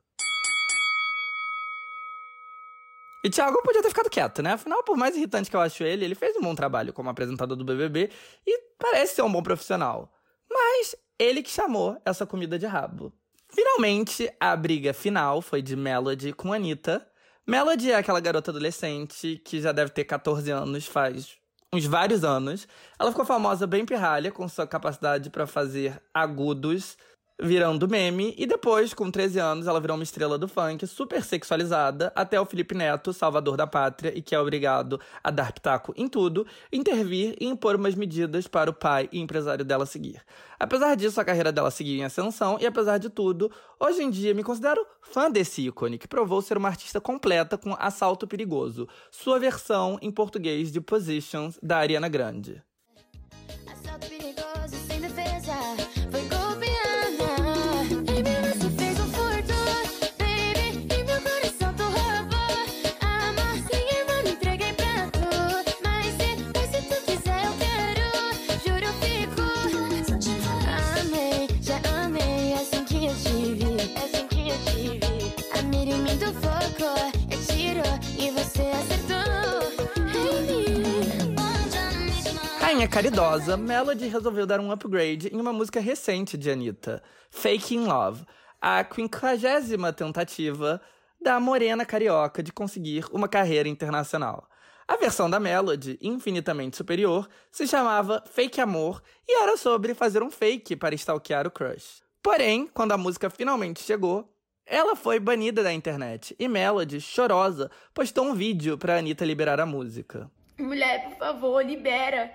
E Thiago podia ter ficado quieto, né? Afinal, por mais irritante que eu acho ele, ele fez um bom trabalho como apresentador do BBB e parece ser um bom profissional. Mas ele que chamou essa comida de rabo. Finalmente, a briga final foi de Melody com Anitta. Melody é aquela garota adolescente que já deve ter 14 anos, faz uns vários anos. Ela ficou famosa bem pirralha com sua capacidade para fazer agudos virando meme, e depois, com 13 anos, ela virou uma estrela do funk, super sexualizada, até o Felipe Neto, salvador da pátria e que é obrigado a dar pitaco em tudo, intervir e impor umas medidas para o pai e empresário dela seguir. Apesar disso, a carreira dela seguiu em ascensão, e apesar de tudo, hoje em dia me considero fã desse ícone, que provou ser uma artista completa com Assalto Perigoso, sua versão em português de Positions, da Ariana Grande. Assalto perigoso sem defesa. Rainha caridosa, Melody resolveu dar um upgrade em uma música recente de Anitta, Faking Love, a quinquagésima tentativa da morena carioca de conseguir uma carreira internacional. A versão da Melody, infinitamente superior, se chamava Fake Amor e era sobre fazer um fake para stalkear o crush. Porém, quando a música finalmente chegou, ela foi banida da internet e Melody, chorosa, postou um vídeo para Anitta liberar a música. Mulher, por favor, libera.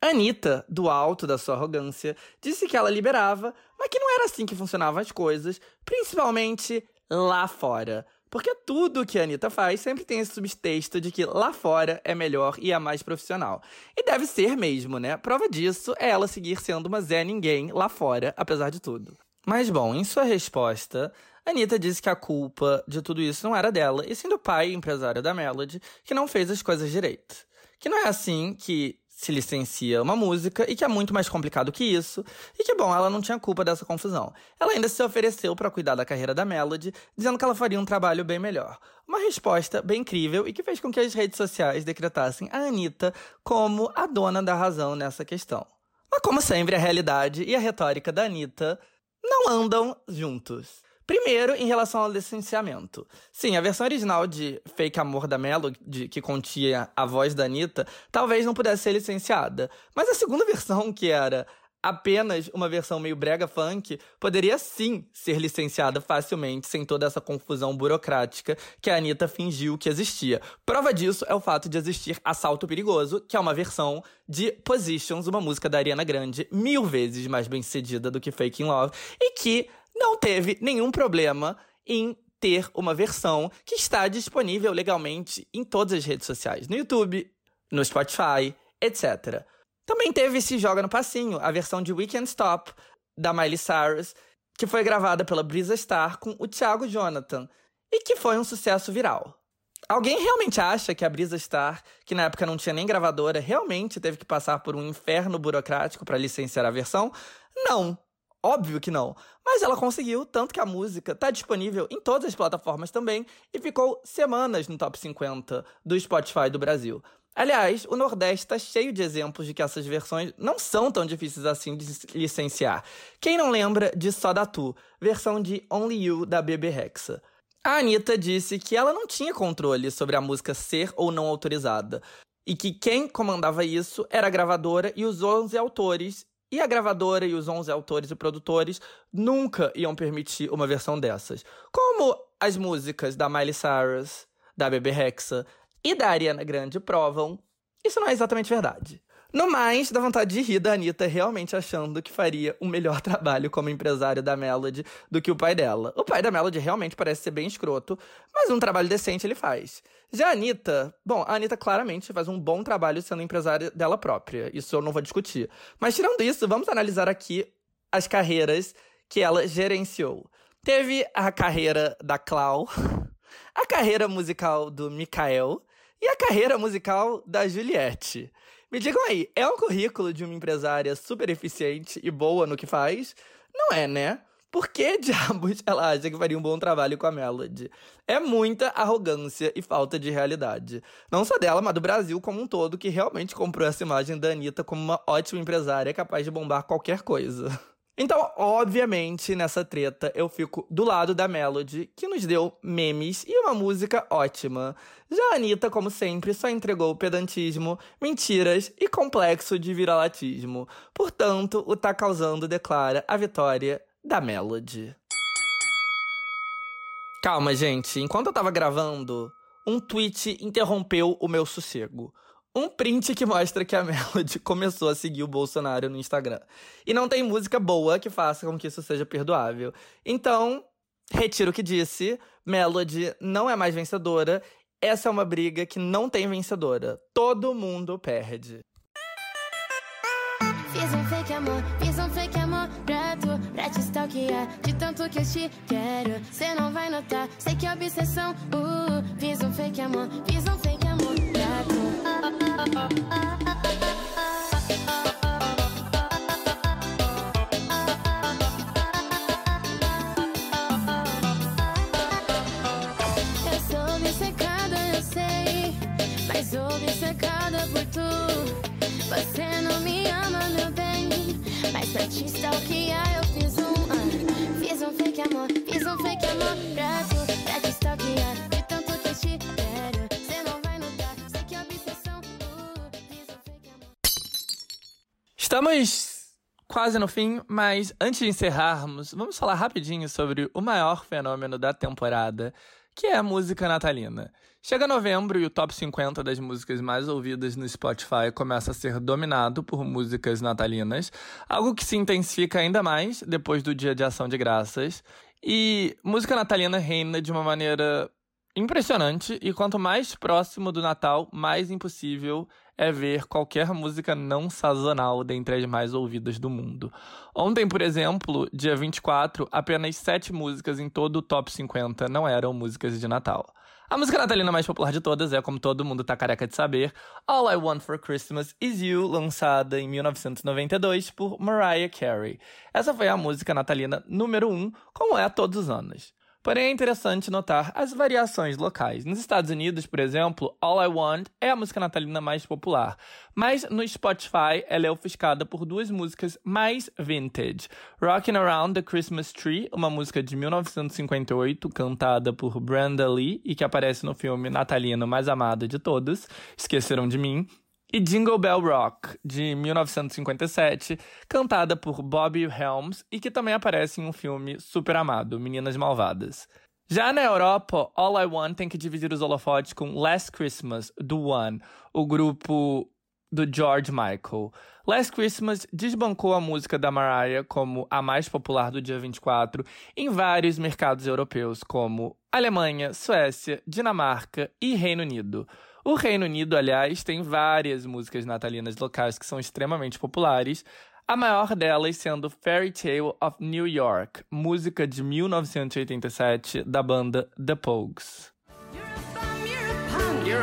Anitta, do alto da sua arrogância, disse que ela liberava, mas que não era assim que funcionavam as coisas, principalmente lá fora. Porque tudo que a Anitta faz sempre tem esse subtexto de que lá fora é melhor e é mais profissional. E deve ser mesmo, né? Prova disso é ela seguir sendo uma Zé Ninguém lá fora, apesar de tudo. Mas bom, em sua resposta, Anitta disse que a culpa de tudo isso não era dela, e sim do pai empresário da Melody, que não fez as coisas direito. Que não é assim que se licencia uma música e que é muito mais complicado que isso, e que bom, ela não tinha culpa dessa confusão. Ela ainda se ofereceu para cuidar da carreira da Melody, dizendo que ela faria um trabalho bem melhor. Uma resposta bem incrível e que fez com que as redes sociais decretassem a Anitta como a dona da razão nessa questão. Mas como sempre, a realidade e a retórica da Anitta não andam juntos. Primeiro, em relação ao licenciamento. Sim, a versão original de Fake Amor da Melody, que continha a voz da Anitta, talvez não pudesse ser licenciada. Mas a segunda versão, que era apenas uma versão meio brega funk, poderia sim ser licenciada facilmente, sem toda essa confusão burocrática que a Anitta fingiu que existia. Prova disso é o fato de existir Assalto Perigoso, que é uma versão de Positions, uma música da Ariana Grande, mil vezes mais bem sucedida do que Fake in Love, e que não teve nenhum problema em ter uma versão que está disponível legalmente em todas as redes sociais, no YouTube, no Spotify, etc. Também teve Se Joga no Passinho, a versão de Weekend Stop da Miley Cyrus, que foi gravada pela Brisa Star com o Thiago Jonathan e que foi um sucesso viral. Alguém realmente acha que a Brisa Star, que na época não tinha nem gravadora, realmente teve que passar por um inferno burocrático para licenciar a versão? Não, Óbvio que não. Mas ela conseguiu, tanto que a música está disponível em todas as plataformas também e ficou semanas no top 50 do Spotify do Brasil. Aliás, o Nordeste está cheio de exemplos de que essas versões não são tão difíceis assim de licenciar. Quem não lembra de Só da Tu, versão de Only You da Bebe Rexa? A Anitta disse que ela não tinha controle sobre a música ser ou não autorizada, e que quem comandava isso era a gravadora e os 11 autores e a gravadora e os 11 autores e produtores nunca iam permitir uma versão dessas. Como as músicas da Miley Cyrus, da Bebe Rexa e da Ariana Grande provam, isso não é exatamente verdade. No mais, dá vontade de rir da Anitta realmente achando que faria um melhor trabalho como empresário da Melody do que o pai dela. O pai da Melody realmente parece ser bem escroto, mas um trabalho decente ele faz. Já a Anitta, bom, a Anitta claramente faz um bom trabalho sendo empresária dela própria. Isso eu não vou discutir. Mas tirando isso, vamos analisar aqui as carreiras que ela gerenciou. Teve a carreira da Clau, a carreira musical do Mikael e a carreira musical da Juliette. Me digam aí, é um currículo de uma empresária super eficiente e boa no que faz? Não é, né? Por que diabos ela acha que faria um bom trabalho com a Melody? É muita arrogância e falta de realidade. Não só dela, mas do Brasil como um todo, que realmente comprou essa imagem da Anitta como uma ótima empresária capaz de bombar qualquer coisa. Então, obviamente, nessa treta, eu fico do lado da Melody, que nos deu memes e uma música ótima. Já a Anitta, como sempre, só entregou pedantismo, mentiras e complexo de viralatismo. Portanto, o Tá Causando declara a vitória da Melody. Calma, gente. Enquanto eu tava gravando, um tweet interrompeu o meu sossego um print que mostra que a Melody começou a seguir o Bolsonaro no Instagram. E não tem música boa que faça com que isso seja perdoável. Então, retiro o que disse. Melody não é mais vencedora. Essa é uma briga que não tem vencedora. Todo mundo perde. Fiz um fake amor, fiz um fake amor pra tu, pra te stalkear. De tanto que eu te quero, cê não vai notar. Sei que é obsessão, uh, fiz um fake amor, fiz um fake amor fiz um fake amor, fiz um fake amor pra tu, pra te stalkear. Estamos quase no fim, mas antes de encerrarmos, vamos falar rapidinho sobre o maior fenômeno da temporada, que é a música natalina. Chega novembro e o top 50 das músicas mais ouvidas no Spotify começa a ser dominado por músicas natalinas, algo que se intensifica ainda mais depois do Dia de Ação de Graças. E música natalina reina de uma maneira impressionante, e quanto mais próximo do Natal, mais impossível é ver qualquer música não sazonal dentre as mais ouvidas do mundo. Ontem, por exemplo, dia 24, apenas 7 músicas em todo o top 50 não eram músicas de Natal. A música natalina mais popular de todas é, como todo mundo tá careca de saber, All I Want for Christmas Is You, lançada em 1992 por Mariah Carey. Essa foi a música natalina número 1, como é todos os anos. Porém, é interessante notar as variações locais. Nos Estados Unidos, por exemplo, All I Want é a música natalina mais popular, mas no Spotify ela é ofuscada por duas músicas mais vintage. Rockin' Around the Christmas Tree, uma música de 1958, cantada por Brenda Lee e que aparece no filme natalino mais amado de todos, Esqueceram de Mim, e Jingle Bell Rock, de 1957, cantada por Bobby Helms e que também aparece em um filme super amado, Meninas Malvadas. Já na Europa, All I Want tem que dividir os holofotes com Last Christmas, do One, o grupo do George Michael. Last Christmas desbancou a música da Mariah como a mais popular do dia 24 em vários mercados europeus, como Alemanha, Suécia, Dinamarca e Reino Unido. O Reino Unido, aliás, tem várias músicas natalinas locais que são extremamente populares, a maior delas sendo Fairy Tale of New York, música de 1987 da banda The Pogues. You're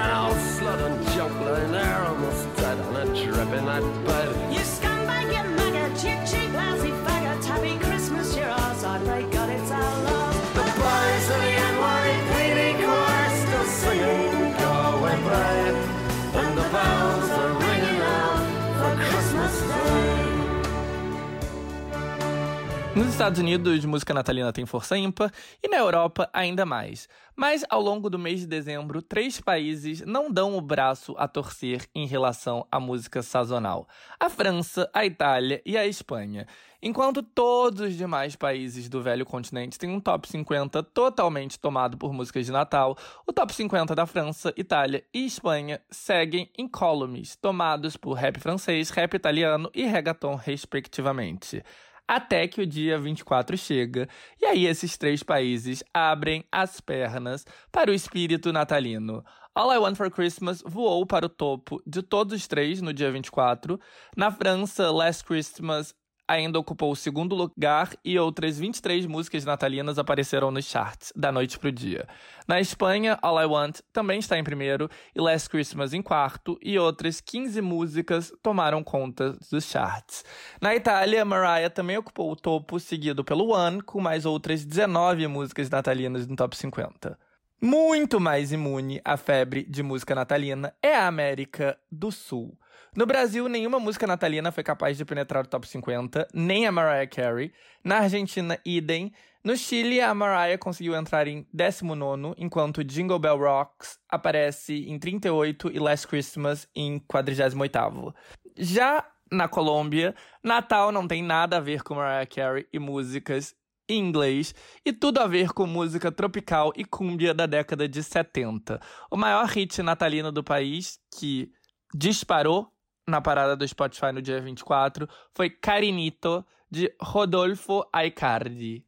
Estados Unidos, música natalina tem força ímpar e na Europa ainda mais. Mas ao longo do mês de dezembro, três países não dão o braço a torcer em relação à música sazonal: a França, a Itália e a Espanha. Enquanto todos os demais países do velho continente têm um top 50 totalmente tomado por músicas de Natal, o top 50 da França, Itália e Espanha seguem incólumes, tomados por rap francês, rap italiano e reggaeton, respectivamente até que o dia 24 chega, e aí esses três países abrem as pernas para o espírito natalino. All I Want for Christmas voou para o topo de todos os três no dia 24. Na França, Last Christmas ainda ocupou o segundo lugar e outras 23 músicas natalinas apareceram nos charts da noite pro dia. Na Espanha, All I Want também está em primeiro e Last Christmas em quarto e outras 15 músicas tomaram conta dos charts. Na Itália, Mariah também ocupou o topo, seguido pelo One, com mais outras 19 músicas natalinas no top 50. Muito mais imune à febre de música natalina é a América do Sul. No Brasil, nenhuma música natalina foi capaz de penetrar o top 50, nem a Mariah Carey. Na Argentina, idem. No Chile, a Mariah conseguiu entrar em 19, enquanto Jingle Bell Rocks aparece em 38 e Last Christmas em 48. Já na Colômbia, Natal não tem nada a ver com Mariah Carey e músicas em inglês e tudo a ver com música tropical e cúmbia da década de 70. O maior hit natalino do país, que disparou na parada do Spotify no dia 24, foi Carinito, de Rodolfo Aicardi.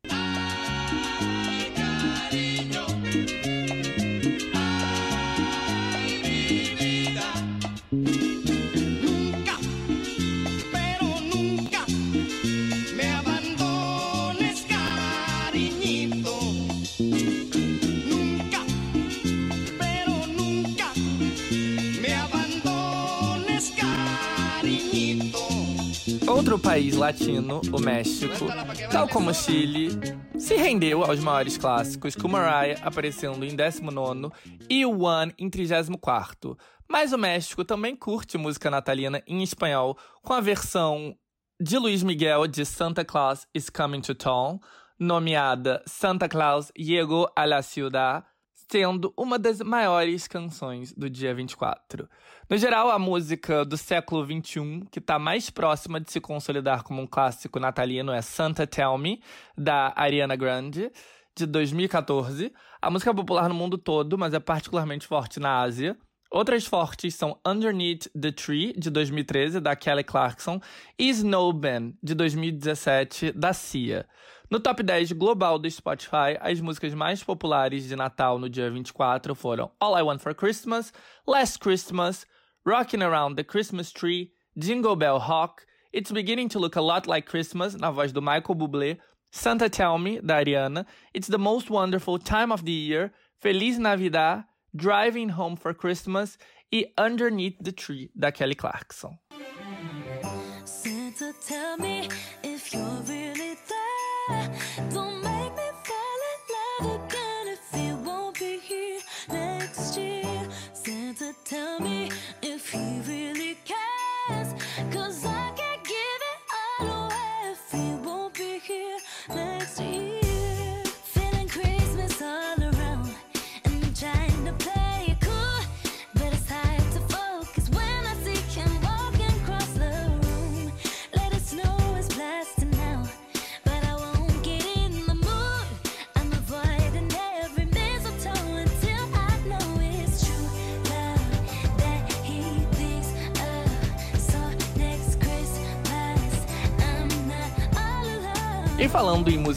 Outro país latino, o México, tal como o Chile, se rendeu aos maiores clássicos, com Mariah aparecendo em 19 e o One em 34. Mas o México também curte música natalina em espanhol, com a versão de Luiz Miguel de Santa Claus is Coming to Town, nomeada Santa Claus Llegó a la Ciudad, sendo uma das maiores canções do dia 24. No geral, a música do século XXI, que está mais próxima de se consolidar como um clássico natalino, é Santa Tell Me, da Ariana Grande, de 2014. A música é popular no mundo todo, mas é particularmente forte na Ásia. Outras fortes são Underneath the Tree, de 2013, da Kelly Clarkson, e Snowman, de 2017, da Cia. No top 10 global do Spotify, as músicas mais populares de Natal no dia 24 foram All I Want for Christmas, Last Christmas, Rockin' Around the Christmas Tree, Jingle Bell Rock, It's Beginning to Look a Lot Like Christmas, na voz do Michael Bublé, Santa Tell Me, da Ariana, It's the Most Wonderful Time of the Year, Feliz Navidad, Driving Home for Christmas e Underneath the Tree, da Kelly Clarkson.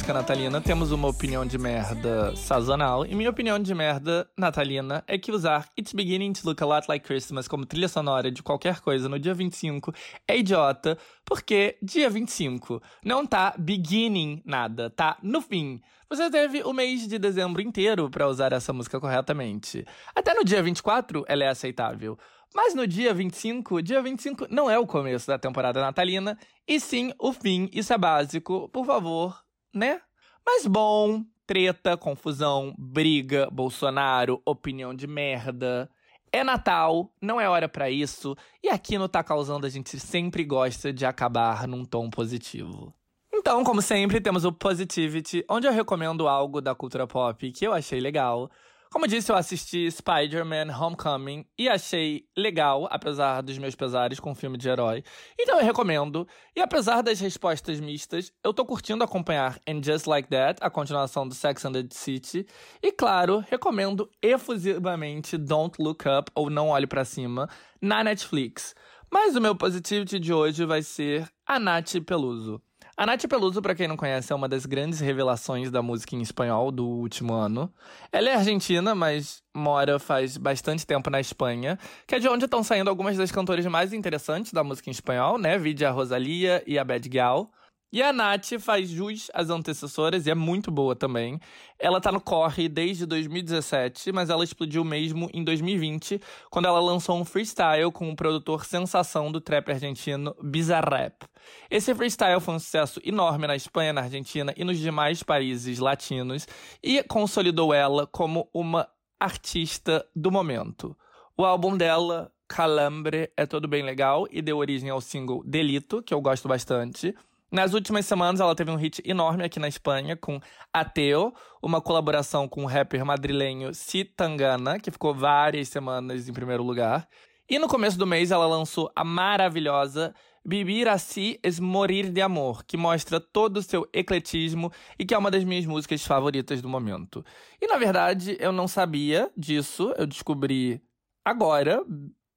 Música natalina, temos uma opinião de merda sazonal. E minha opinião de merda natalina é que usar It's Beginning to Look a Lot Like Christmas como trilha sonora de qualquer coisa no dia 25 é idiota, porque dia 25 não tá beginning nada, tá no fim. Você teve o mês de dezembro inteiro pra usar essa música corretamente. Até no dia 24 ela é aceitável. Mas no dia 25, dia 25 não é o começo da temporada natalina, e sim o fim. Isso é básico, por favor, né? Mas bom, treta, confusão, briga, Bolsonaro, opinião de merda. É Natal, não é hora pra isso, e aqui no Tá Causando a gente sempre gosta de acabar num tom positivo. Então, como sempre, temos o Positivity, onde eu recomendo algo da cultura pop que eu achei legal. Como disse, eu assisti Spider-Man Homecoming e achei legal, apesar dos meus pesares com o filme de herói. Então eu recomendo. E apesar das respostas mistas, eu tô curtindo acompanhar And Just Like That, a continuação do Sex and the City. E claro, recomendo efusivamente Don't Look Up ou Não Olhe Pra Cima na Netflix. Mas o meu positivity de hoje vai ser a Nath Peluso. A Nath Peluso, pra quem não conhece, é uma das grandes revelações da música em espanhol do último ano. Ela é argentina, mas mora faz bastante tempo na Espanha, que é de onde estão saindo algumas das cantoras mais interessantes da música em espanhol, né? Vide a Rosalia e a Bad Gal. E a Nath faz jus às antecessoras e é muito boa também. Ela tá no corre desde 2017, mas ela explodiu mesmo em 2020, quando ela lançou um freestyle com o produtor sensação do trap argentino Bizarrap. Esse freestyle foi um sucesso enorme na Espanha, na Argentina e nos demais países latinos e consolidou ela como uma artista do momento. O álbum dela, Calambre, é todo bem legal e deu origem ao single Delito, que eu gosto bastante. Nas últimas semanas, ela teve um hit enorme aqui na Espanha com Ateo, uma colaboração com o rapper madrilenho Citangana, que ficou várias semanas em primeiro lugar. E no começo do mês, ela lançou a maravilhosa Vivir Así es Morir de Amor, que mostra todo o seu ecletismo e que é uma das minhas músicas favoritas do momento. E na verdade, eu não sabia disso, eu descobri agora,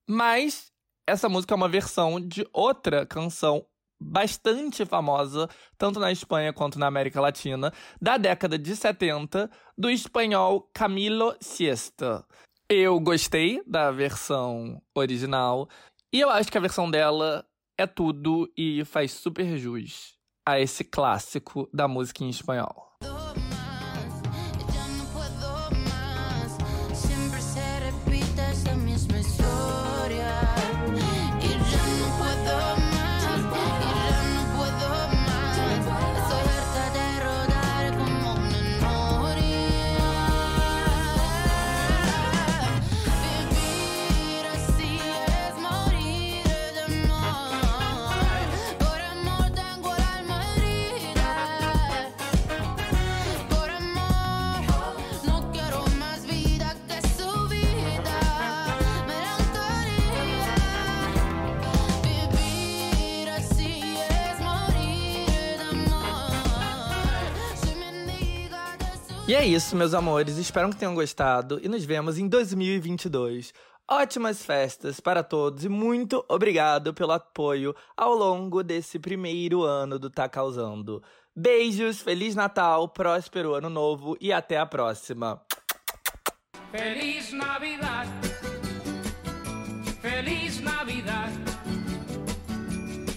mas essa música é uma versão de outra canção bastante famosa, tanto na Espanha quanto na América Latina, da década de 70, do espanhol Camilo Siesta. Eu gostei da versão original e eu acho que a versão dela é tudo e faz super jus a esse clássico da música em espanhol. E é isso, meus amores. Espero que tenham gostado e nos vemos em 2022. Ótimas festas para todos e muito obrigado pelo apoio ao longo desse primeiro ano do Tá Causando. Beijos, Feliz Natal, próspero Ano Novo e até a próxima. Feliz Navidad. Feliz Navidad.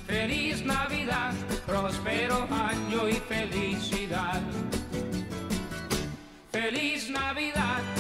Feliz Navidad. Próspero año y felicidad. Feliz Navidad.